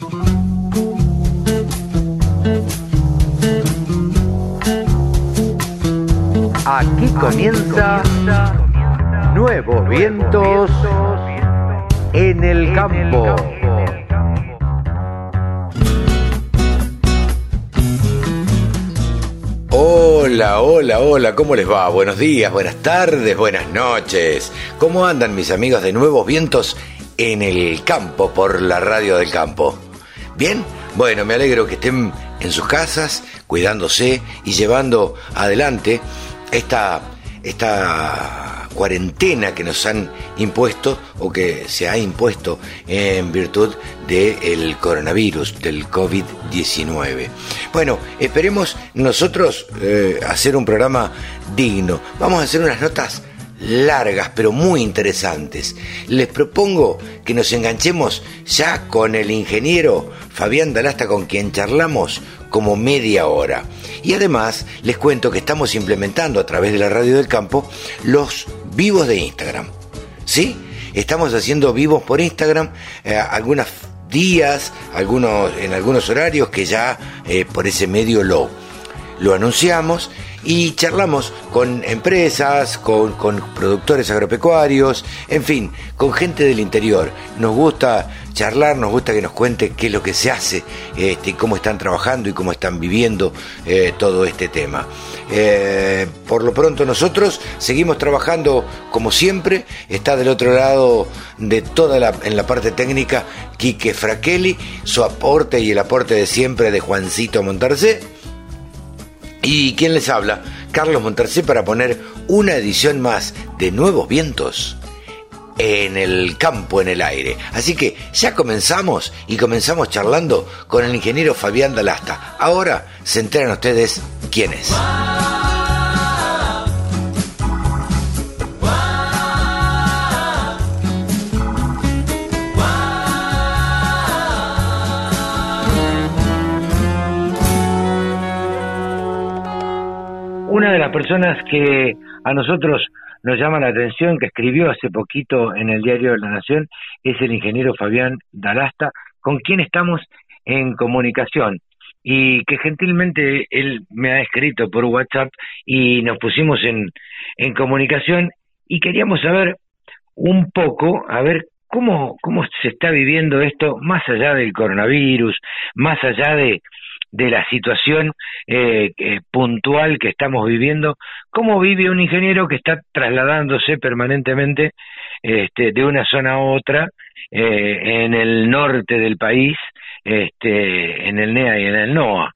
Aquí comienza Nuevos Vientos en el Campo. Hola, hola, hola, ¿cómo les va? Buenos días, buenas tardes, buenas noches. ¿Cómo andan mis amigos de Nuevos Vientos en el campo por la radio del campo? ¿Bien? Bueno, me alegro que estén en sus casas, cuidándose y llevando adelante esta, esta cuarentena que nos han impuesto o que se ha impuesto en virtud del coronavirus, del COVID-19. Bueno, esperemos nosotros eh, hacer un programa digno. Vamos a hacer unas notas largas pero muy interesantes. Les propongo que nos enganchemos ya con el ingeniero Fabián Dalasta con quien charlamos como media hora. Y además les cuento que estamos implementando a través de la radio del campo los vivos de Instagram. ¿Sí? Estamos haciendo vivos por Instagram eh, algunos días, algunos, en algunos horarios que ya eh, por ese medio lo, lo anunciamos y charlamos con empresas, con, productores agropecuarios, en fin, con gente del interior. Nos gusta charlar, nos gusta que nos cuente qué es lo que se hace, este, cómo están trabajando y cómo están viviendo eh, todo este tema. Eh, por lo pronto nosotros seguimos trabajando como siempre, está del otro lado de toda la, en la parte técnica Quique Fraquelli, su aporte y el aporte de siempre de Juancito Montarcé ¿Y quién les habla? Carlos Montercé para poner una edición más de Nuevos Vientos en el campo, en el aire. Así que ya comenzamos y comenzamos charlando con el ingeniero Fabián Dalasta. Ahora se enteran ustedes quién es. Una de las personas que a nosotros nos llama la atención, que escribió hace poquito en el diario de la Nación, es el ingeniero Fabián Dalasta, con quien estamos en comunicación. Y que gentilmente él me ha escrito por WhatsApp y nos pusimos en, en comunicación y queríamos saber un poco, a ver cómo, cómo se está viviendo esto más allá del coronavirus, más allá de, de la situación eh, puntual que estamos viviendo, cómo vive un ingeniero que está trasladándose permanentemente este, de una zona a otra eh, en el norte del país, este, en el NEA y en el NOA.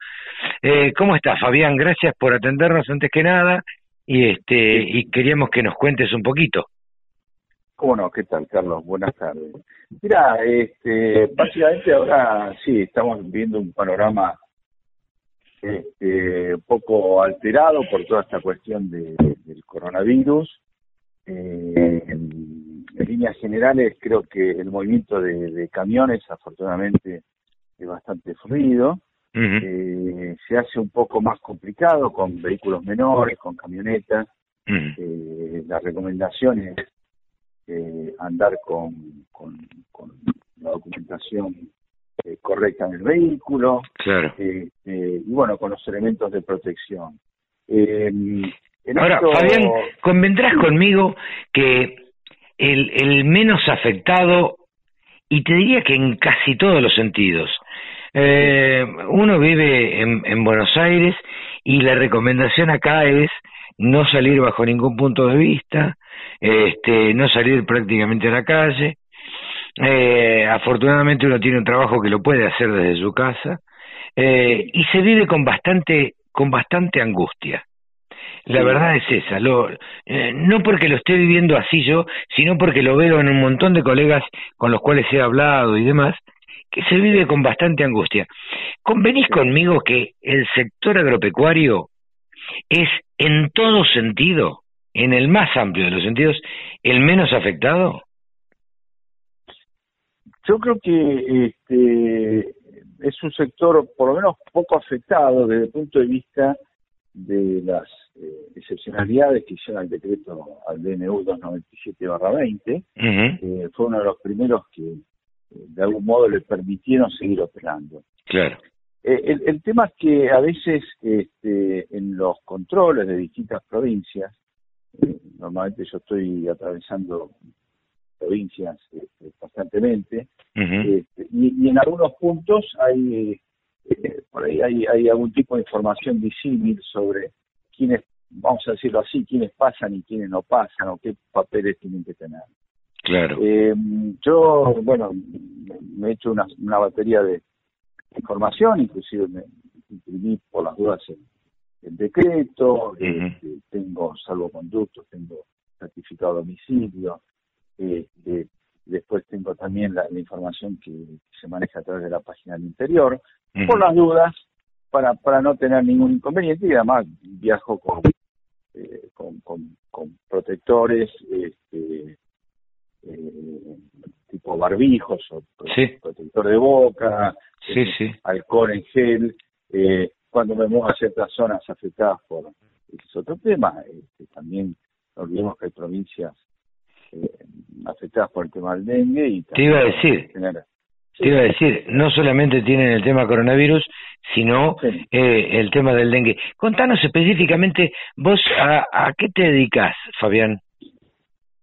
Eh, ¿Cómo está Fabián? Gracias por atendernos antes que nada y, este, y queríamos que nos cuentes un poquito. ¿Cómo no? ¿Qué tal, Carlos? Buenas tardes. Mira, este, básicamente ahora sí, estamos viendo un panorama este, un poco alterado por toda esta cuestión de, del coronavirus. Eh, en, líneas generales, creo que el movimiento de, camiones, afortunadamente, es bastante fluido. eh, se hace un poco más complicado con vehículos menores, con camionetas. eh, la recomendación es eh, andar con, con, con la documentación eh, correcta en el vehículo, claro. Eh, eh, y bueno, con los elementos de protección. Ahora, Fabián, convendrás conmigo que el, el menos afectado, y te diría que en casi todos los sentidos, uno vive en, en Buenos Aires y la recomendación acá es no salir bajo ningún punto de vista, este, no salir prácticamente a la calle, eh, afortunadamente uno tiene un trabajo que lo puede hacer desde su casa eh, y se vive con bastante con bastante angustia. La verdad es esa, lo, eh, no porque lo esté viviendo así yo, sino porque lo veo en un montón de colegas con los cuales he hablado y demás, que se vive con bastante angustia. ¿Convenís conmigo que el sector agropecuario es en todo sentido, en el más amplio de los sentidos, el menos afectado? Yo creo que este, es un sector por lo menos poco afectado desde el punto de vista de las eh, excepcionalidades que hicieron el decreto al DNU 297-20. Eh, fue uno de los primeros que de algún modo le permitieron seguir operando. Claro. Eh, el, tema es que a veces este, en los controles de distintas provincias, eh, normalmente yo estoy atravesando provincias este, constantemente, este, y, en algunos puntos hay eh, por ahí hay, hay algún tipo de información visible sobre quiénes, vamos a decirlo así, quiénes pasan y quiénes no pasan o qué papeles tienen que tener. Claro. yo, bueno, me he hecho una, una batería de, información, inclusive me imprimí por las dudas el, decreto, este, tengo salvoconductos, tengo certificado de este, después tengo también la, información que, se maneja a través de la página del interior, por las dudas, para, para no tener ningún inconveniente y además viajo con, eh, con, con, protectores, este, eh, tipo barbijos o protector de boca, sí, sí. alcohol en gel, eh, cuando me muevo a ciertas zonas afectadas por es otro tema. Este, también no olvidemos que hay provincias eh, afectadas por el tema del dengue. Y te iba a decir, te iba a decir, no solamente tienen el tema coronavirus, sino eh, el tema del dengue. Contanos específicamente, vos a, a qué te dedicas, Fabián.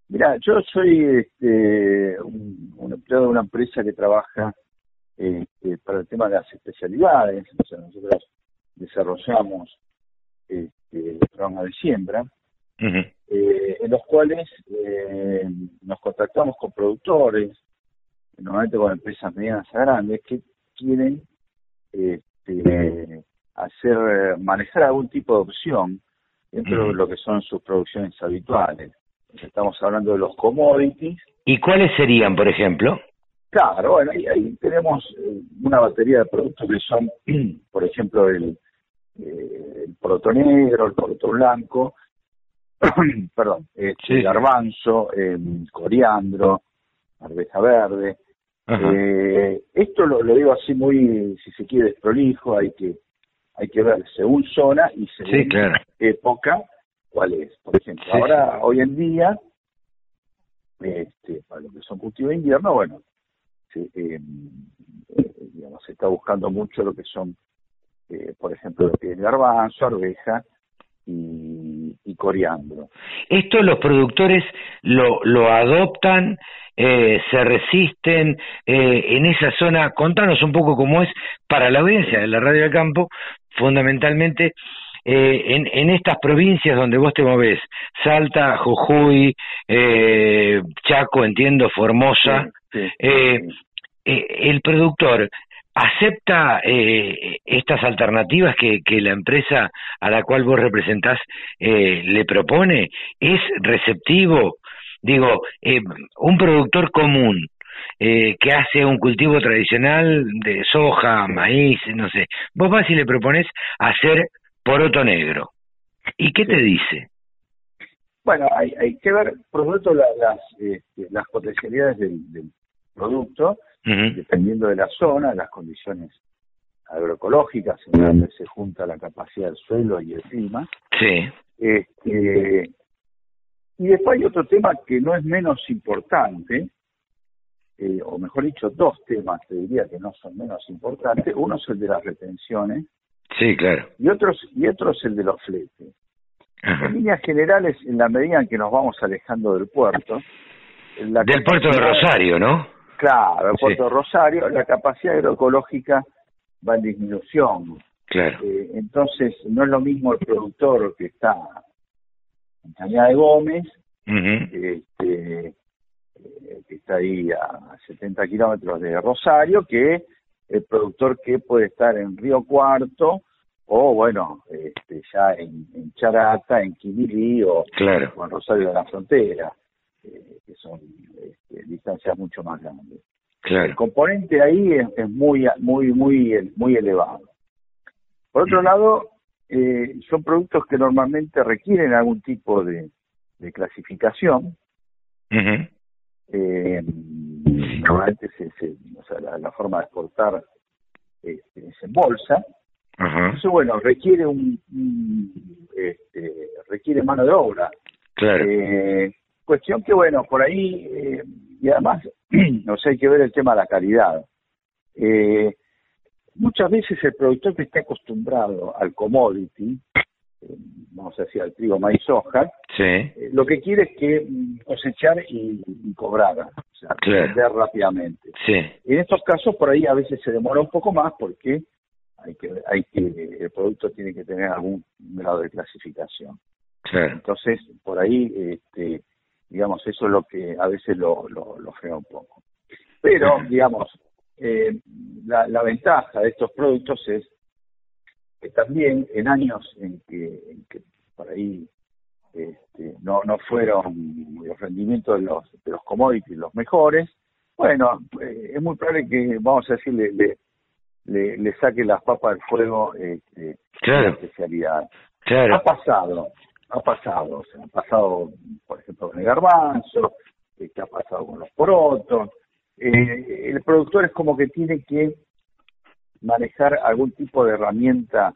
Mira, yo soy este, un, un, empleado de una empresa que trabaja este, para el tema de las especialidades. O sea, nosotros desarrollamos este, programas de siembra, eh, en los cuales eh, nos contactamos con productores, normalmente con empresas medianas a grandes, que quieren este, hacer manejar algún tipo de opción dentro de lo que son sus producciones habituales. Estamos hablando de los commodities. ¿Y cuáles serían, por ejemplo? Claro, bueno, ahí, tenemos eh, una batería de productos que son, por ejemplo, el, eh, el poroto negro, el poroto blanco, perdón, el garbanzo, el coriandro, arveja verde. Eh, esto lo, lo, digo así muy, si se quiere, desprolijo, hay que hay que ver según zona y según época cuál es. Por ejemplo, ahora, hoy en día, este, para lo que son cultivos de invierno, bueno, eh, eh, digamos, se está buscando mucho lo que son, eh, por ejemplo, lo que es garbanzo, arveja y, y coriandro. ¿Esto los productores lo, lo adoptan, eh, se resisten en esa zona? Contanos un poco cómo es para la audiencia de la Radio del Campo, fundamentalmente eh, en, en, estas provincias donde vos te movés, Salta, Jujuy, eh, Chaco, entiendo, Formosa, eh, eh, el productor acepta eh, estas alternativas que, que, la empresa a la cual vos representás eh, le propone, es receptivo, digo, eh, un productor común eh, que hace un cultivo tradicional de soja, maíz, no sé. Vos vas y le propones hacer poroto negro. ¿Y qué te dice? Bueno, hay, hay que ver, por supuesto, las, este, las potencialidades del, producto, dependiendo de la zona, las condiciones agroecológicas, en donde se junta la capacidad del suelo y el clima. Sí. Este, y después hay otro tema que no es menos importante, eh, o mejor dicho, dos temas, te diría que no son menos importantes. Uno es el de las retenciones, Sí, claro. Y otros y otro es el de los fletes. En líneas generales, en la medida en que nos vamos alejando del puerto, del puerto de Rosario, ¿no? Claro, puerto de Rosario, la capacidad agroecológica va en disminución. Claro. Eh, entonces, no es lo mismo el productor que está en Cañada de Gómez, este, eh, que está ahí a 70 kilómetros de Rosario, que el productor que puede estar en Río Cuarto o bueno, este, ya en, en, Charata, en Quimilí o, en Rosario de la Frontera, eh, que son este, distancias mucho más grandes. El componente ahí es, muy, muy, muy, muy elevado. Por otro lado, eh, son productos que normalmente requieren algún tipo de, clasificación. eh, normalmente se, o sea, la, forma de exportar este, es en bolsa. Eso, bueno, requiere un, este, requiere mano de obra. Claro. Eh, cuestión que, bueno, por ahí, eh, y además o sea, hay que ver el tema de la calidad. Eh, muchas veces el productor que está acostumbrado al commodity, eh, vamos a decir al trigo, maíz, soja, eh, lo que quiere es que mm, cosechar y, cobrar, o sea, vender rápidamente. En estos casos por ahí a veces se demora un poco más porque hay que, hay que, el producto tiene que tener algún grado de clasificación. Entonces, por ahí, este, digamos, eso es lo que a veces lo, lo, lo frena un poco. Pero, digamos, eh, la, la, ventaja de estos productos es que también en años en que, en que por ahí este, no, no fueron los rendimientos de los, de los commodities los mejores, bueno, eh, es muy probable que, vamos a decirle, le, le, le saque las papas del fuego este, claro. especialidad. Claro. Ha pasado, ha pasado, o sea, ha pasado, por ejemplo, con el garbanzo, eh, que ha pasado con los porotos. Eh, el productor es como que tiene que manejar algún tipo de herramienta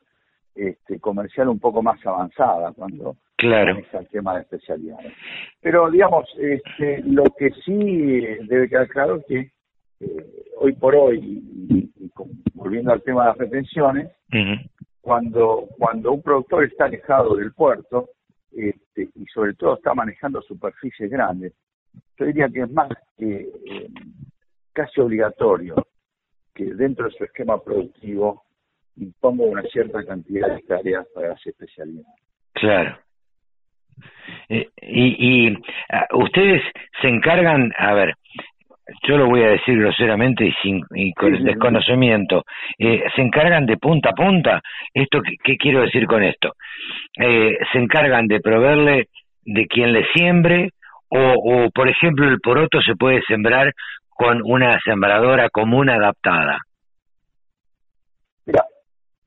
este, comercial un poco más avanzada cuando claro. maneja el tema de especialidades. Pero, digamos, este, lo que sí debe quedar claro es que eh, hoy por hoy, y, volviendo al tema de las retenciones, cuando, cuando un productor está alejado del puerto, este, y sobre todo está manejando superficies grandes, yo diría que es más que eh, casi obligatorio que dentro de su esquema productivo imponga una cierta cantidad de tareas para las especialidades. Claro. Eh, y, y ah, ustedes se encargan, a ver, yo lo voy a decir groseramente y, sin, y con el desconocimiento, eh, se encargan de punta a punta. ¿Esto qué, quiero decir con esto? Eh, se encargan de proveerle de quien le siembre o, o, por ejemplo, el poroto se puede sembrar con una sembradora común adaptada. Mira,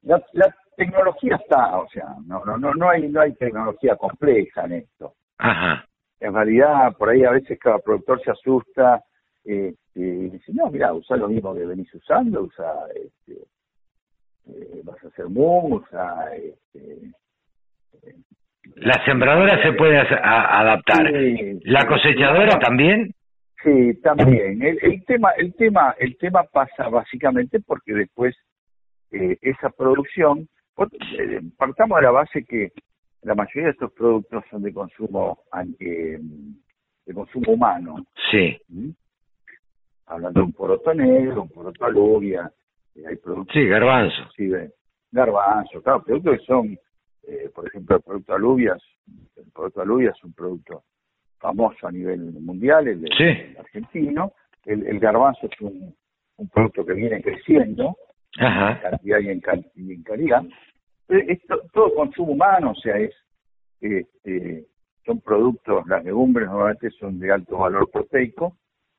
la, la tecnología está, o sea, no, no, no, no hay, no hay tecnología compleja en esto. Ajá. En realidad, por ahí a veces cada productor se asusta este, y dice, no, mira, usa lo mismo que venís usando, usa, este, eh, vas a hacer mu, usa... Este, la sembradora se puede adaptar. ¿La cosechadora también? Sí, también. El, el, tema, el tema, el tema pasa básicamente porque después eh, esa producción, eh, partamos de la base que la mayoría de estos productos son de consumo eh, de consumo humano. Sí. ¿Mm? Hablando de un poroto negro, un poroto alubia, eh, hay productos... Sí, garbanzo. Sí, garbanzo, claro, productos que son, eh, por ejemplo, el producto alubias, el producto alubia es un producto famoso a nivel mundial, el, argentino, el, el, garbanzo es un, un producto que viene creciendo, en cantidad y en, calidad. Eh, esto, todo consumo humano, o sea, es este, son productos, las legumbres normalmente son de alto valor proteico,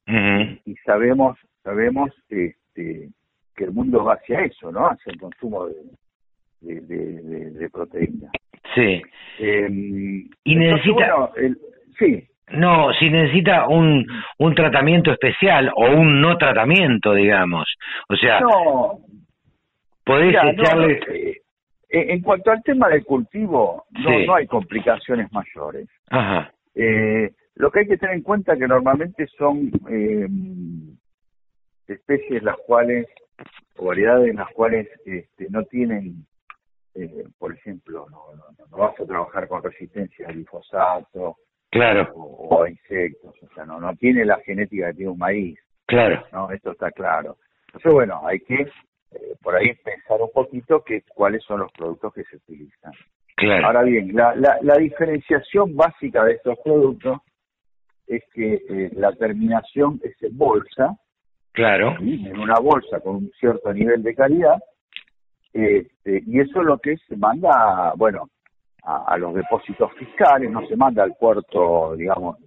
y sabemos sabemos este, que el mundo va hacia eso, ¿no? Hacia el consumo de, de, de, proteína. Sí. Em, y necesita... sí. No, si necesita un, un tratamiento especial o un no tratamiento, digamos. O sea, no, podés echarle... Eh, en cuanto al tema del cultivo, no, no hay complicaciones mayores. Ajá. Eh, lo que hay que tener en cuenta es que normalmente son eh, especies las cuales, o variedades las cuales este, no tienen, eh, por ejemplo, no, no, vas a trabajar con resistencia al glifosato claro. o, a insectos, o sea, no, no tiene la genética que tiene un maíz. Claro. No, esto está claro. Entonces, bueno, hay que eh, por ahí pensar un poquito que cuáles son los productos que se utilizan. Claro. Ahora bien, la, la, la diferenciación básica de estos productos es que eh, la terminación es en bolsa, claro, en una bolsa con un cierto nivel de calidad, este, y eso es lo que se manda, bueno, a, los depósitos fiscales, no se manda al puerto, digamos,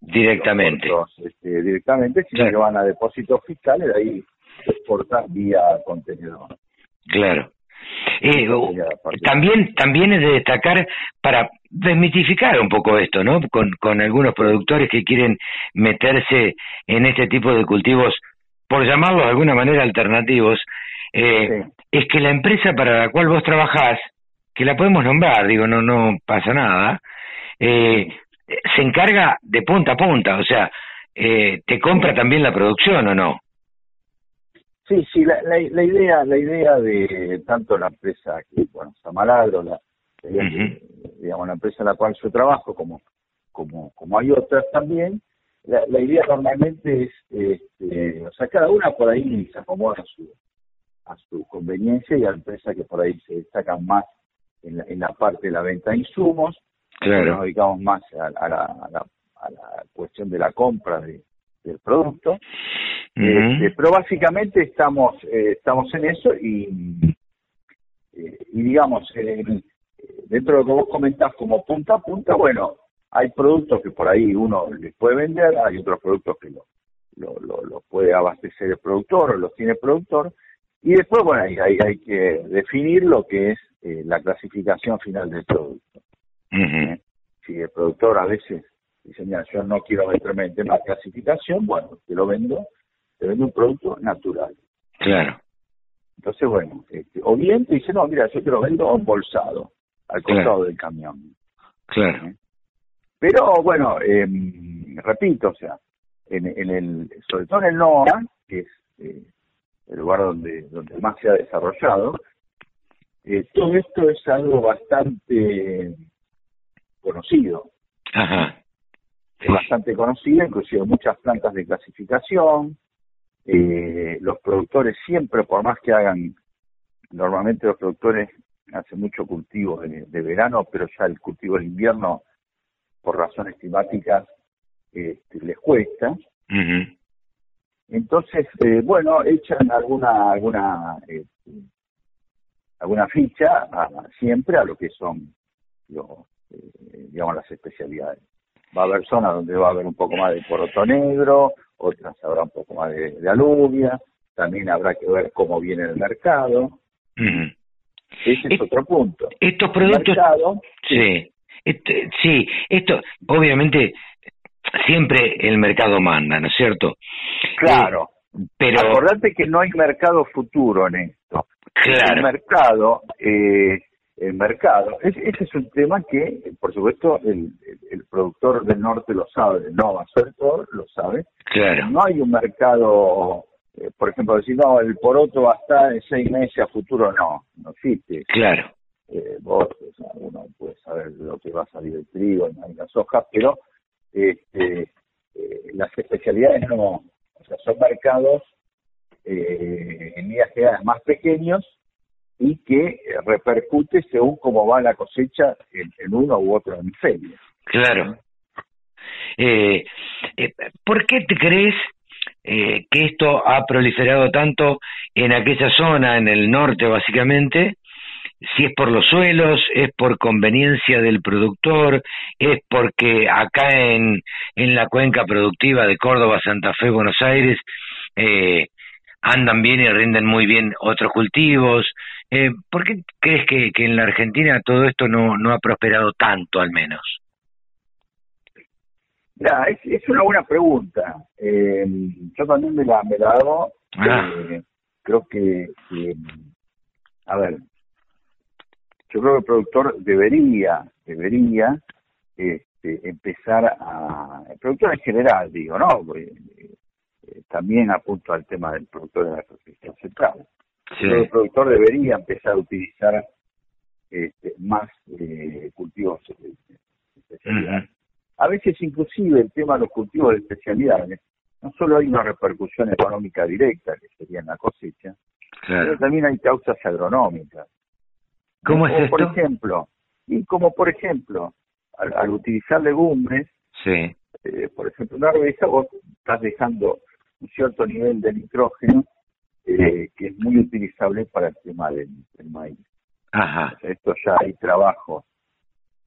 directamente, este, directamente, sino que van a depósitos fiscales, de ahí se exporta vía contenedor. Claro. Eh, también, también es de destacar para desmitificar un poco esto, ¿no? Con, con algunos productores que quieren meterse en este tipo de cultivos, por llamarlos de alguna manera alternativos, eh, es que la empresa para la cual vos trabajás, que la podemos nombrar, digo, no, no pasa nada, eh, se encarga de punta a punta, o sea, eh, te compra también la producción o no? Sí, sí, la, la, idea la idea de tanto la empresa, que, bueno, Samalagro, la, digamos, la empresa en la cual yo trabajo, como, como, como hay otras también, la, la idea normalmente es, este, o sea, cada una por ahí se acomoda a su, a su conveniencia y a la empresa que por ahí se destacan más en la, en la parte de la venta de insumos, claro. nos dedicamos más a, la, a, la, a la cuestión de la compra de, del producto. Este, pero básicamente estamos eh, estamos en eso y, eh, y digamos, dentro de lo que vos comentás como punta a punta, bueno, hay productos que por ahí uno les puede vender, hay otros productos que lo, lo, lo, puede abastecer el productor o los tiene el productor, y después, bueno, ahí hay, hay que definir lo que es eh, la clasificación final del producto. Si el productor a veces dice, mira, yo no quiero meterme en tema de clasificación, bueno, te lo vendo, te vendo un producto natural. Claro. Entonces, bueno, este, o bien te dice, no, mira, yo te lo vendo embolsado, al costado del camión. Claro. ¿Eh? Pero, bueno, eh, repito, o sea, en, en, el, sobre todo en el NOA, que es eh, el lugar donde, donde más se ha desarrollado, eh, todo esto es algo bastante conocido. Ajá es bastante conocida, inclusive muchas plantas de clasificación. Eh, los productores siempre, por más que hagan, normalmente los productores hacen mucho cultivo de, verano, pero ya el cultivo de invierno, por razones climáticas, este, les cuesta. Entonces, eh, bueno, echan alguna alguna este, alguna ficha siempre a lo que son los, eh, digamos las especialidades va a haber zonas donde va a haber un poco más de poroto negro, otras habrá un poco más de, alubia, también habrá que ver cómo viene el mercado. Ese es, otro punto. Estos productos... sí, este, sí, esto obviamente siempre el mercado manda, ¿no es cierto? Claro. Eh, pero acordate que no hay mercado futuro en esto. Claro. El mercado eh, el mercado. ese es un tema que, por supuesto, el, el, productor del norte lo sabe, no va a ser todo, lo sabe. Claro. No hay un mercado, eh, por ejemplo, decir, no, el poroto va a estar en seis meses a futuro, no, no existe. Claro. Eh, vos, uno puede saber lo que va a salir el trigo en las hojas, pero este, eh, las especialidades no, o sea, son mercados en líneas generales más pequeños y que repercute según cómo va la cosecha en, uno u otro hemisferio. Claro. Eh, eh, ¿Por qué te crees eh, que esto ha proliferado tanto en aquella zona, en el norte básicamente? Si es por los suelos, es por conveniencia del productor, es porque acá en, en la cuenca productiva de Córdoba, Santa Fe, Buenos Aires, eh, andan bien y rinden muy bien otros cultivos. Eh, ¿Por qué crees que, que en la Argentina todo esto no, no ha prosperado tanto al menos? Es, es una buena pregunta. Eh, yo también me la, me la hago. Ah. Eh, creo que, a ver, yo creo que el productor debería, debería este, empezar a, el productor en general, digo, ¿no? Eh, también apunto al tema del productor de la protección central. El productor debería empezar a utilizar este, más eh, cultivos de especialidad. A veces inclusive el tema de los cultivos de especialidades, no solo hay una repercusión económica directa, que sería en la cosecha, pero también hay causas agronómicas. ¿Cómo es esto? Por ejemplo, y como por ejemplo, al, utilizar legumbres, sí. Eh, por ejemplo, una arveja, vos estás dejando un cierto nivel de nitrógeno eh, que es muy utilizable para el tema del, maíz. Ajá. esto ya hay trabajos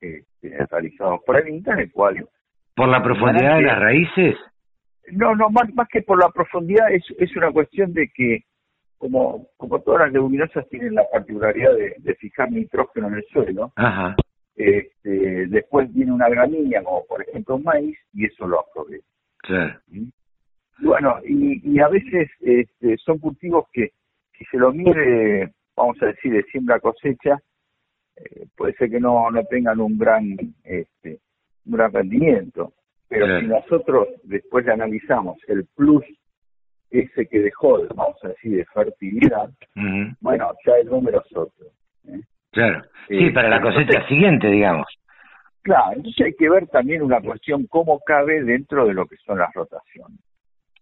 este, realizados por el INTA en el cual... ¿Por la profundidad de las raíces? No, no, más, más que por la profundidad es, es una cuestión de que como, como todas las leguminosas tienen la particularidad de, fijar nitrógeno en el suelo, Ajá. Este, después viene una gramínea como por ejemplo un maíz y eso lo aprovecha. ¿Mm? Bueno, y, y a veces este, son cultivos que, si se lo mire, vamos a decir, de siembra cosecha, eh, puede ser que no, no tengan un gran, este, un gran rendimiento. Pero si nosotros después le analizamos el plus ese que dejó, vamos a decir, de fertilidad, bueno, ya el número es otro. ¿eh? Claro, sí, para la cosecha siguiente, digamos. Claro, entonces hay que ver también una cuestión cómo cabe dentro de lo que son las rotaciones.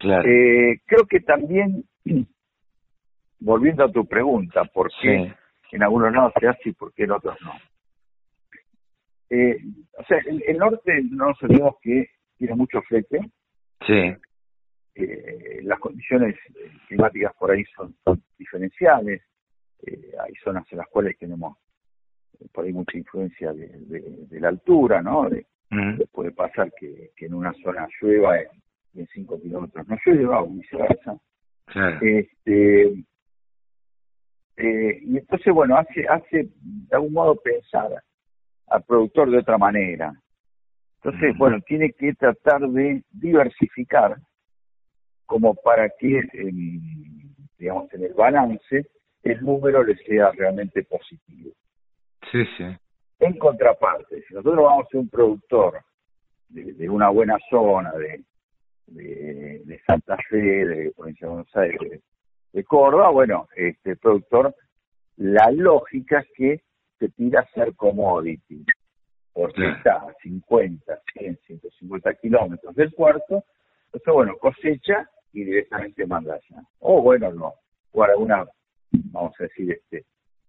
Claro. Eh, creo que también, volviendo a tu pregunta, ¿por qué en algunos lados se hace y por qué en otros no? Eh, o sea, el, norte no nos olvidemos que tiene mucho flete. Sí. Eh, las condiciones climáticas por ahí son, diferenciales. hay zonas en las cuales tenemos por ahí mucha influencia de, la altura, ¿no? Puede pasar que, en una zona llueva en 5 kilómetros no llueva o viceversa. Este, eh, y entonces, bueno, hace, hace de algún modo pensar al productor de otra manera. Entonces, bueno, tiene que tratar de diversificar como para que, digamos, en el balance, el número le sea realmente positivo. Sí, sí. En contraparte, si nosotros vamos a ser un productor de, una buena zona, de, de, Santa Fe, de Provincia de Buenos Aires, de, Córdoba, bueno, este productor, la lógica es que se tira a ser commodity, porque está a 50, 100, 150 kilómetros del puerto, entonces, bueno, cosecha y directamente manda allá. O bueno, no, o alguna, vamos a decir, este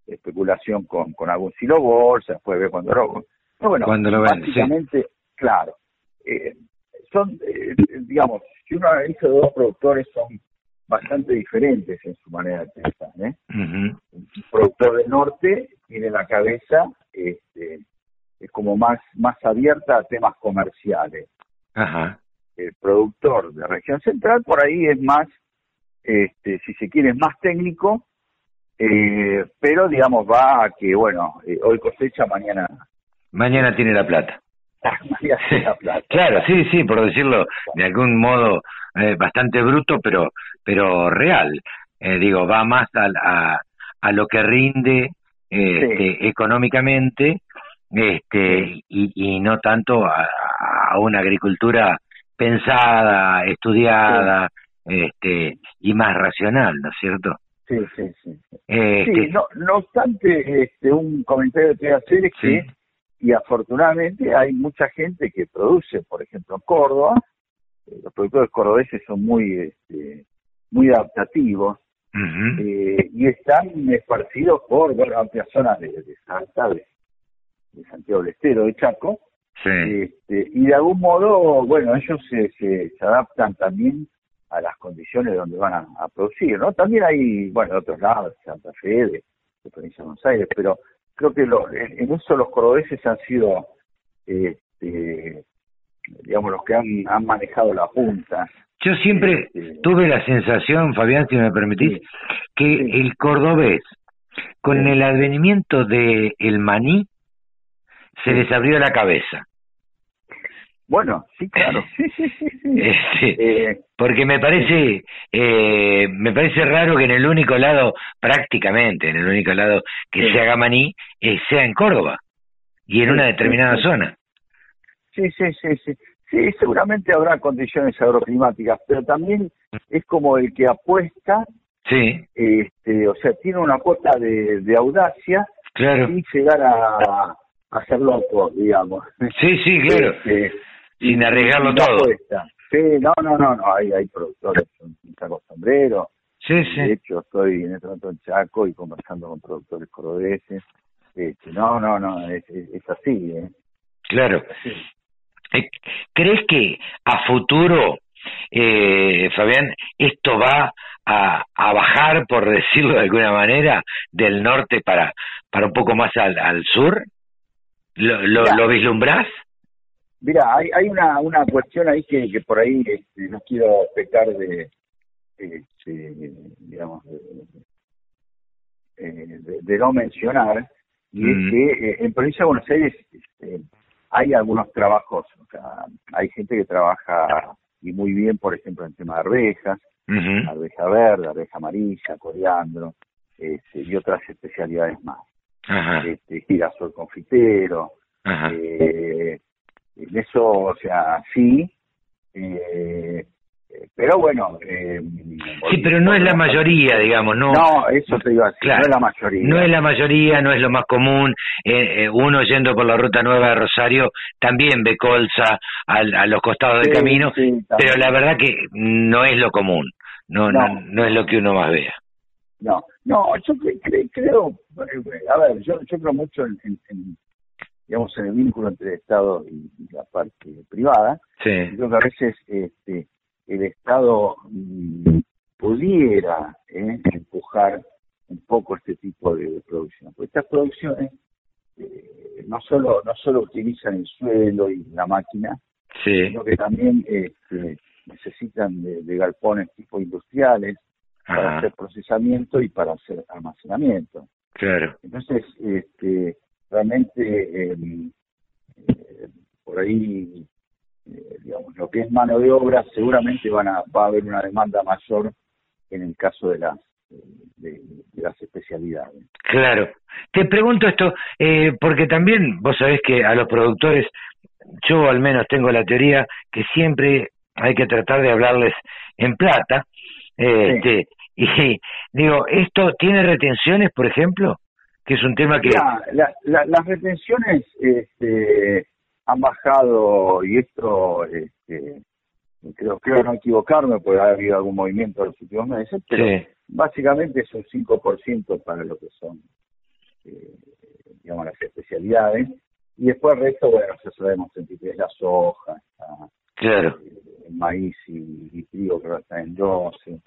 especulación con, con algún silo bolsa, después ver cuando lo... bueno, cuando lo básicamente, claro, eh, son, eh, digamos, si uno analiza dos productores son bastante diferentes en su manera de pensar. ¿eh? Un productor del norte tiene la cabeza este, es como más, más abierta a temas comerciales. El productor de región central por ahí es más, este, si se quiere, es más técnico eh, pero digamos va a que, bueno, eh, hoy cosecha, mañana... Mañana tiene la plata. claro, sí, sí, por decirlo de algún modo eh, bastante bruto, pero pero real. Eh, digo, va más a, a, lo que rinde este, económicamente este y, y no tanto a, a una agricultura pensada, estudiada, este y más racional, ¿no es cierto? Sí, sí, sí. Eh, no, no obstante, este, un comentario que quiero hacer es que, y afortunadamente, hay mucha gente que produce, por ejemplo, en Córdoba, eh, los productores cordobeses son muy, este, muy adaptativos, eh, y están esparcidos por amplias zonas de, de Santa, de, Santiago del Estero, de Chaco, este, y de algún modo, bueno, ellos se, se adaptan también a las condiciones donde van a, producir, ¿no? También hay, bueno, de otros lados, Santa Fe, de, Provincia de Buenos Aires, pero creo que en, eso los cordobeses han sido, este, digamos, los que han, manejado la punta. Yo siempre este, tuve la sensación, Fabián, si me permitís, que el cordobés, con el advenimiento del el maní, se les abrió la cabeza. Bueno, sí, claro. Sí, sí, sí, este, eh, porque me parece, eh, me parece raro que en el único lado, prácticamente, en el único lado que se haga maní, eh, sea en Córdoba y en una determinada zona. Sí, sí, sí, sí. Sí, seguramente habrá condiciones agroclimáticas, pero también es como el que apuesta, sí. este, o sea, tiene una cuota de, de audacia claro. y llegar a, a ser loco, digamos. Sí, sí, claro. Este, sin arriesgarlo todo. Sí, no, no, no, no, hay, hay productores, un saco sombrero. Sí, sí. De hecho, estoy en este momento en Chaco y conversando con productores cordobeses. Este, no, no, no, es, es, así, ¿eh? Claro. Eh, ¿Crees que a futuro, eh, Fabián, esto va a, a bajar, por decirlo de alguna manera, del norte para, para un poco más al, al sur? ¿Lo, lo, ¿Lo vislumbrás? Mira, hay, hay una, una cuestión ahí que, que por ahí este, no quiero pecar de, este, digamos, de, no mencionar, y es que eh, en provincia de Buenos Aires este, hay algunos trabajos, o sea, hay gente que trabaja y muy bien, por ejemplo, en tema de arvejas, arveja verde, arveja amarilla, coriandro, este, y otras especialidades más. Este, girasol confitero, eh, en eso, o sea, sí, eh, pero bueno. Eh, sí, pero no es la mayoría, digamos, ¿no? No, eso te iba a decir, no es la mayoría. No es la mayoría, no es lo más común. Eh, eh, uno yendo por la ruta nueva de Rosario también ve colza a, los costados del camino, pero la verdad que no es lo común, no, no, no, es lo que uno más vea. No, no, yo creo, a ver, yo, yo creo mucho en, digamos, en el vínculo entre el Estado y, la parte privada. Sí. Creo que a veces este, el Estado mm, pudiera eh, empujar un poco este tipo de, producción. Porque estas producciones eh, no solo no solo utilizan el suelo y la máquina, sino que también este, necesitan de, galpones tipo industriales para hacer procesamiento y para hacer almacenamiento. Claro. Entonces, este, realmente em, eh, por ahí eh, digamos, lo que es mano de obra, seguramente van a, va a haber una demanda mayor en el caso de las de, las especialidades. Claro. Te pregunto esto, eh, porque también vos sabés que a los productores, yo al menos tengo la teoría que siempre hay que tratar de hablarles en plata. Este, Y digo, ¿esto tiene retenciones, por ejemplo? Que es un tema que... las retenciones este, han bajado, y esto este, creo, creo no equivocarme, porque ha habido algún movimiento en los últimos meses, pero básicamente es un 5% para lo que son, eh, digamos, las especialidades. Y después el resto, bueno, ya sabemos, es la soja, claro. el eh, maíz y, trigo que está en 12.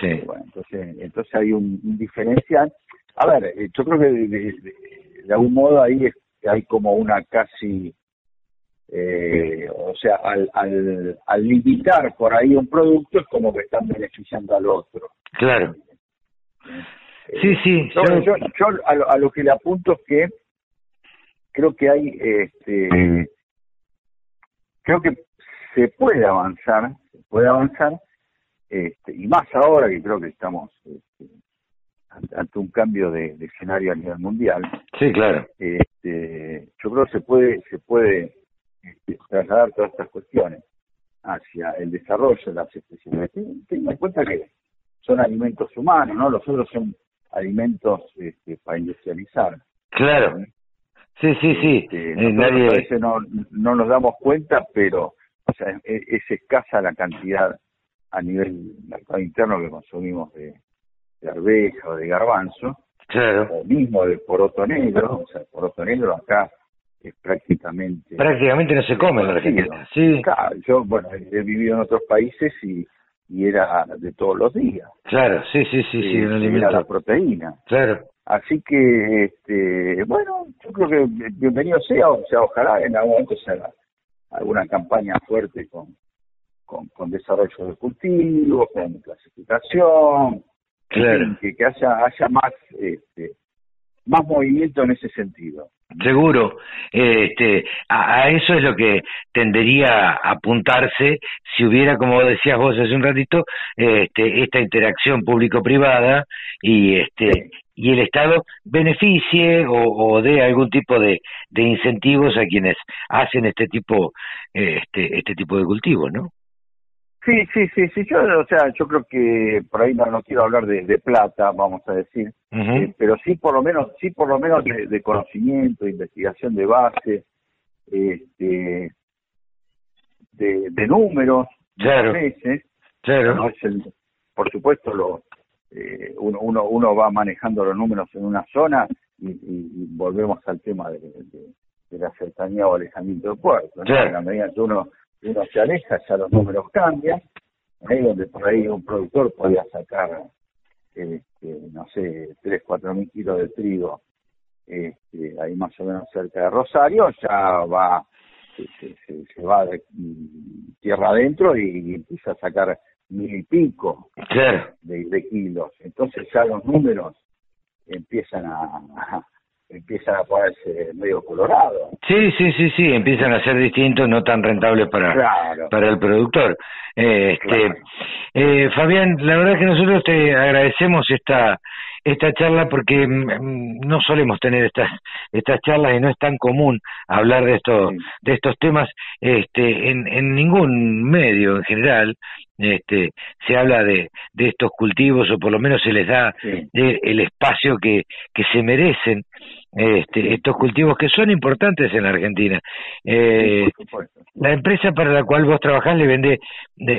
Sí. Bueno, entonces, entonces hay un, diferencial. A ver, eh, yo creo que de, de algún modo ahí es, hay como una casi eh, o sea, al, al, al limitar por ahí un producto es como que están beneficiando al otro. Claro. Eh, sí, sí. Yo, yo, a, lo, que le apunto es que creo que hay, este, creo que se puede avanzar, se puede avanzar, este, y más ahora que creo que estamos este, ante un cambio de, de, escenario a nivel mundial. Sí, claro. Este, yo creo que se puede, se puede este, trasladar todas estas cuestiones hacia el desarrollo de las especialidades. Tengan en cuenta que son alimentos humanos, ¿no? Los otros son alimentos este, para industrializar. Claro. Sí, sí, sí. Este, eh, a veces no, no nos damos cuenta, pero o sea, es, escasa la cantidad a nivel mercado interno que consumimos de, de arveja o de garbanzo. Claro. O mismo de poroto negro. O sea, el poroto negro acá es prácticamente... Prácticamente no se come en la Argentina, sí. yo, bueno, he vivido en otros países y, y era de todos los días. Claro, sí, sí, sí, sí, un alimento. la proteína. Claro. Así que, este, bueno, yo creo que bienvenido sea, o sea, ojalá en algún momento se haga alguna campaña fuerte con, con, con desarrollo de cultivos, con clasificación, claro. que, que haya, haya más, este, más movimiento en ese sentido. Seguro, este, a, eso es lo que tendería a apuntarse si hubiera, como decías vos hace un ratito, este, esta interacción público-privada y este y el Estado beneficie o, dé algún tipo de, de incentivos a quienes hacen este tipo este este tipo de cultivos, ¿no? Sí, sí, sí, sí. Yo, o sea, yo creo que por ahí no, no quiero hablar de, plata, vamos a decir, eh, pero sí por lo menos, sí por lo menos de, conocimiento, de investigación de base, este, de, de números, claro, claro. por supuesto, lo, eh, uno, uno, uno va manejando los números en una zona y, volvemos al tema de, la cercanía o alejamiento del puerto. En la medida que uno uno se aleja, ya los números cambian, ahí donde por ahí un productor podía sacar, este, no sé, 3, 4 mil kilos de trigo, este, ahí más o menos cerca de Rosario, ya va, se, va de tierra adentro y, empieza a sacar mil y pico de, kilos. Entonces ya los números empiezan a empiezan a ponerse medio colorado. Sí, sí, sí, sí, empiezan a ser distintos, no tan rentables para, para el productor. este, eh, Fabián, la verdad que nosotros te agradecemos esta esta charla porque mm, mm, no solemos tener estas estas charlas y no es tan común hablar de estos de estos temas este en, en ningún medio en general este se habla de, de estos cultivos o por lo menos se les da el espacio que, que se merecen este, estos cultivos que son importantes en la Argentina. Eh, la empresa para la cual vos trabajás le vende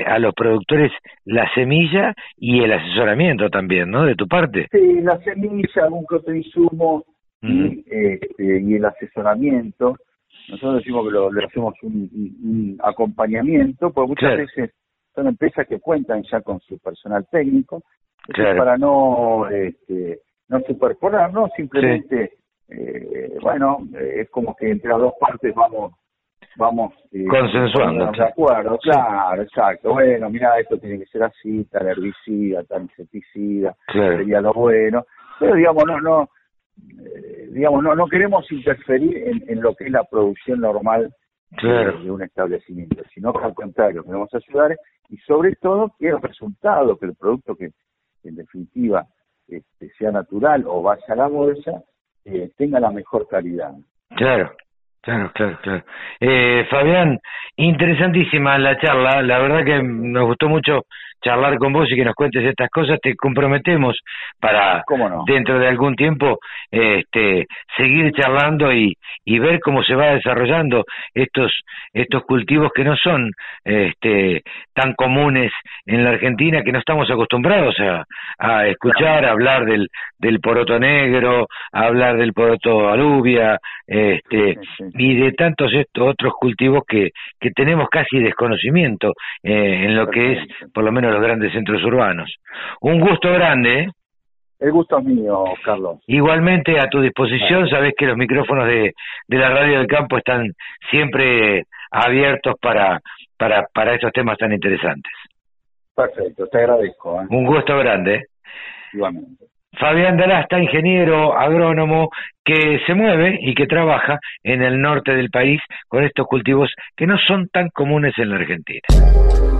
a los productores la semilla y el asesoramiento también, ¿no? De tu parte. Sí, la semilla, algún que insumo y, este, y el asesoramiento. Nosotros decimos que lo, le hacemos un, acompañamiento, porque muchas veces son empresas que cuentan ya con su personal técnico, para no este, no superponer, ¿no? Simplemente eh, bueno, eh, es como que entre las dos partes vamos vamos eh, consensuando de acuerdo. Claro exacto. Bueno mira esto tiene que ser así tal herbicida tal insecticida sería lo bueno. Pero digamos no no eh, digamos no no queremos interferir en, en, lo que es la producción normal de, un establecimiento sino que al contrario queremos ayudar y sobre todo que el resultado que el producto que en definitiva este, sea natural o vaya a la bolsa eh, tenga la mejor calidad. Claro, claro, claro, claro. Eh, Fabián, interesantísima la charla, la verdad que nos gustó mucho charlar con vos y que nos cuentes estas cosas, te comprometemos para dentro de algún tiempo este, seguir charlando y, y ver cómo se va desarrollando estos estos cultivos que no son este, tan comunes en la Argentina, que no estamos acostumbrados a, a escuchar, a hablar del, del poroto negro, a hablar del poroto alubia, este, y de tantos estos otros cultivos que, que tenemos casi desconocimiento eh, en lo que es, por lo menos los grandes centros urbanos. Un gusto grande. ¿eh? El gusto es mío, Carlos. Igualmente a tu disposición, sabes que los micrófonos de, de la radio del campo están siempre abiertos para, para, para estos temas tan interesantes. Perfecto, te agradezco. ¿eh? Un gusto grande. Igualmente. Fabián Dalasta, ingeniero agrónomo que se mueve y que trabaja en el norte del país con estos cultivos que no son tan comunes en la Argentina.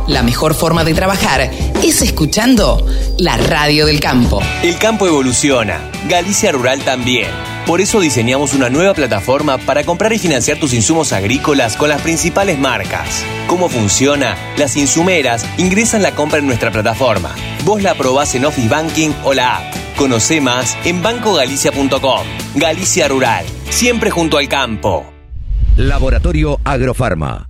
La mejor forma de trabajar es escuchando la radio del campo. El campo evoluciona, Galicia Rural también. Por eso diseñamos una nueva plataforma para comprar y financiar tus insumos agrícolas con las principales marcas. ¿Cómo funciona? Las insumeras ingresan la compra en nuestra plataforma. Vos la probás en Office Banking o la app. Conoce más en bancogalicia.com. Galicia Rural, siempre junto al campo. Laboratorio Agrofarma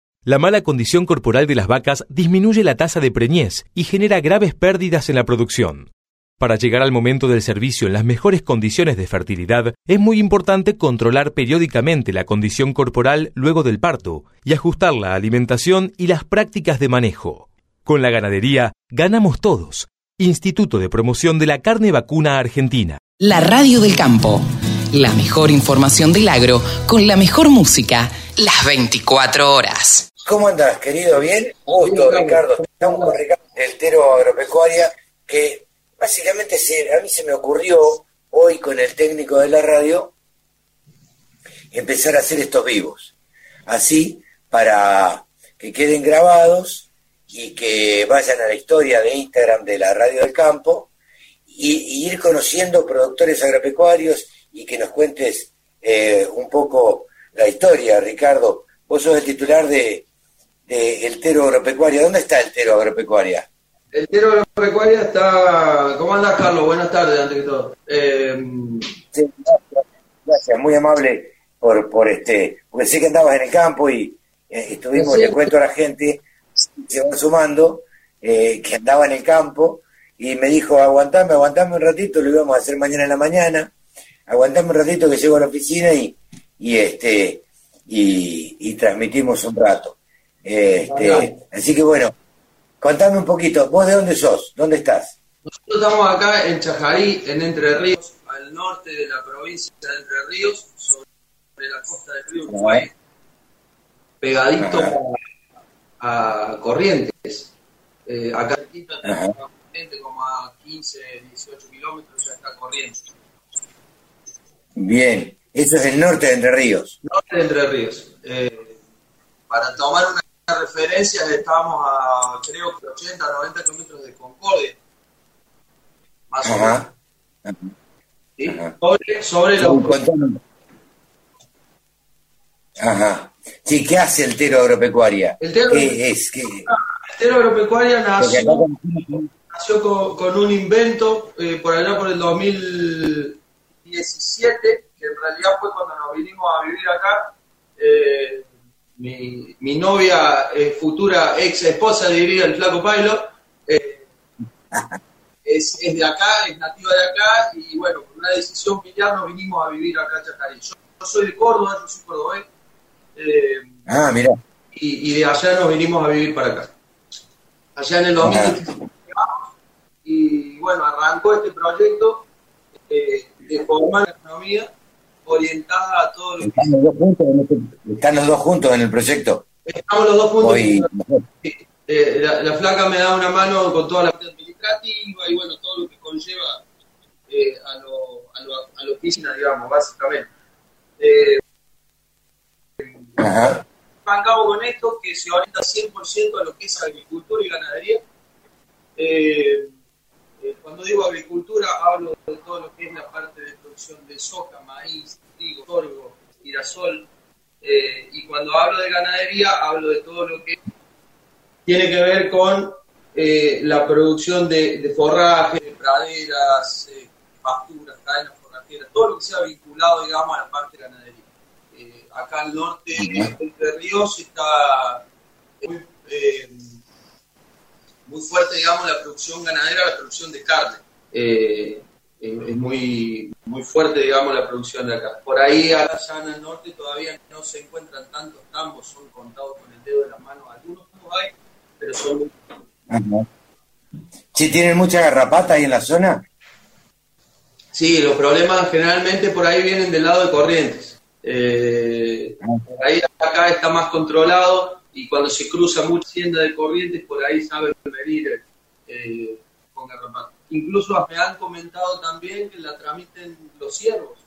La mala condición corporal de las vacas disminuye la tasa de preñez y genera graves pérdidas en la producción. Para llegar al momento del servicio en las mejores condiciones de fertilidad, es muy importante controlar periódicamente la condición corporal luego del parto y ajustar la alimentación y las prácticas de manejo. Con la ganadería, ganamos todos. Instituto de Promoción de la Carne Vacuna Argentina. La Radio del Campo. La mejor información del agro con la mejor música las 24 horas. ¿Cómo andás, querido? ¿Bien? Gusto, Ricardo. Estamos con Ricardo del Tero Agropecuaria, que básicamente se, a mí se me ocurrió hoy con el técnico de la radio empezar a hacer estos vivos. Así, para que queden grabados y que vayan a la historia de Instagram de la Radio del Campo y, ir conociendo productores agropecuarios y que nos cuentes eh, un poco la historia, Ricardo. Vos sos el titular de, el Tero Agropecuaria. ¿Dónde está el Tero Agropecuaria? El Tero Agropecuaria está... ¿Cómo andas, Carlos? Buenas tardes, antes que todo. Eh... gracias, muy amable por, por este... Porque sé que andabas en el campo y eh, estuvimos, le cuento a la gente, se van sumando, eh, que andaba en el campo y me dijo, aguantame, aguantame un ratito, lo íbamos a hacer mañana en la mañana, aguantame un ratito que llego a la oficina y, y este y, y transmitimos un rato. Este, así que bueno, contame un poquito, ¿vos de dónde sos? ¿Dónde estás? Nosotros estamos acá en Chajarí, en Entre Ríos, al norte de la provincia de Entre Ríos, sobre la costa del río Uruguay, pegadito a, Corrientes. Eh, acá como a 15, 18 kilómetros ya está Corrientes. Bien, eso es el norte de Entre Ríos. Norte de Entre Ríos. Eh, para tomar una referencia, estamos a creo que 80, 90 kilómetros de Concordia. Más o menos. ¿Sí? Sobre, sobre Ajá. Sí, ¿qué hace el Tero Agropecuaria? El Tero, ¿Qué es? ¿Qué? El Tero Agropecuaria nació, nació con, con, un invento eh, por allá por el 2017, que en realidad fue cuando nos vinimos a vivir acá. Eh, mi, mi, novia, eh, futura ex esposa, diría el Flaco Pailo, eh, es, es, de acá, es nativa de acá, y bueno, por una decisión familiar nos vinimos a vivir acá en Chacarí. Yo, yo soy de Córdoba, yo soy cordobés, eh, ah, mira. Y, de allá nos vinimos a vivir para acá. Allá en el 2017. Y bueno, arrancó este proyecto eh, de formar la economía orientada a todo lo ¿Están que... Los dos juntos en ¿Están los dos juntos en el proyecto? Estamos los dos juntos. Eh, la, flaca me da una mano con toda la parte administrativa y bueno, todo lo que conlleva eh, a, lo, a, lo, a la oficina, digamos, básicamente. Eh, Ajá. cabo con esto que se orienta 100% a lo que es agricultura y ganadería. Eh, eh, cuando digo agricultura hablo de todo lo que es la parte de producción de soja, maíz, trigo, sorgo, girasol. Eh, y cuando hablo de ganadería hablo de todo lo que tiene que ver con la producción de, de forraje, de praderas, pasturas, cadenas forrajeras, todo lo que sea vinculado, digamos, a la parte de ganadería acá al norte de Ríos está eh, muy, fuerte, digamos, la producción ganadera, la producción de carne. Eh, es muy, muy fuerte, digamos, la producción de acá. Por ahí, allá en el norte, todavía no se encuentran tantos tambos, son contados con el dedo de la mano. Algunos hay, pero son muy... ¿Sí tienen mucha garrapata ahí en la zona? Sí, los problemas generalmente por ahí vienen del lado de Corrientes. Eh, por ahí acá está más controlado y cuando se cruza mucha hacienda de corrientes, por ahí saben venir eh, con garrapata. Incluso me han comentado también que la tramiten los ciervos,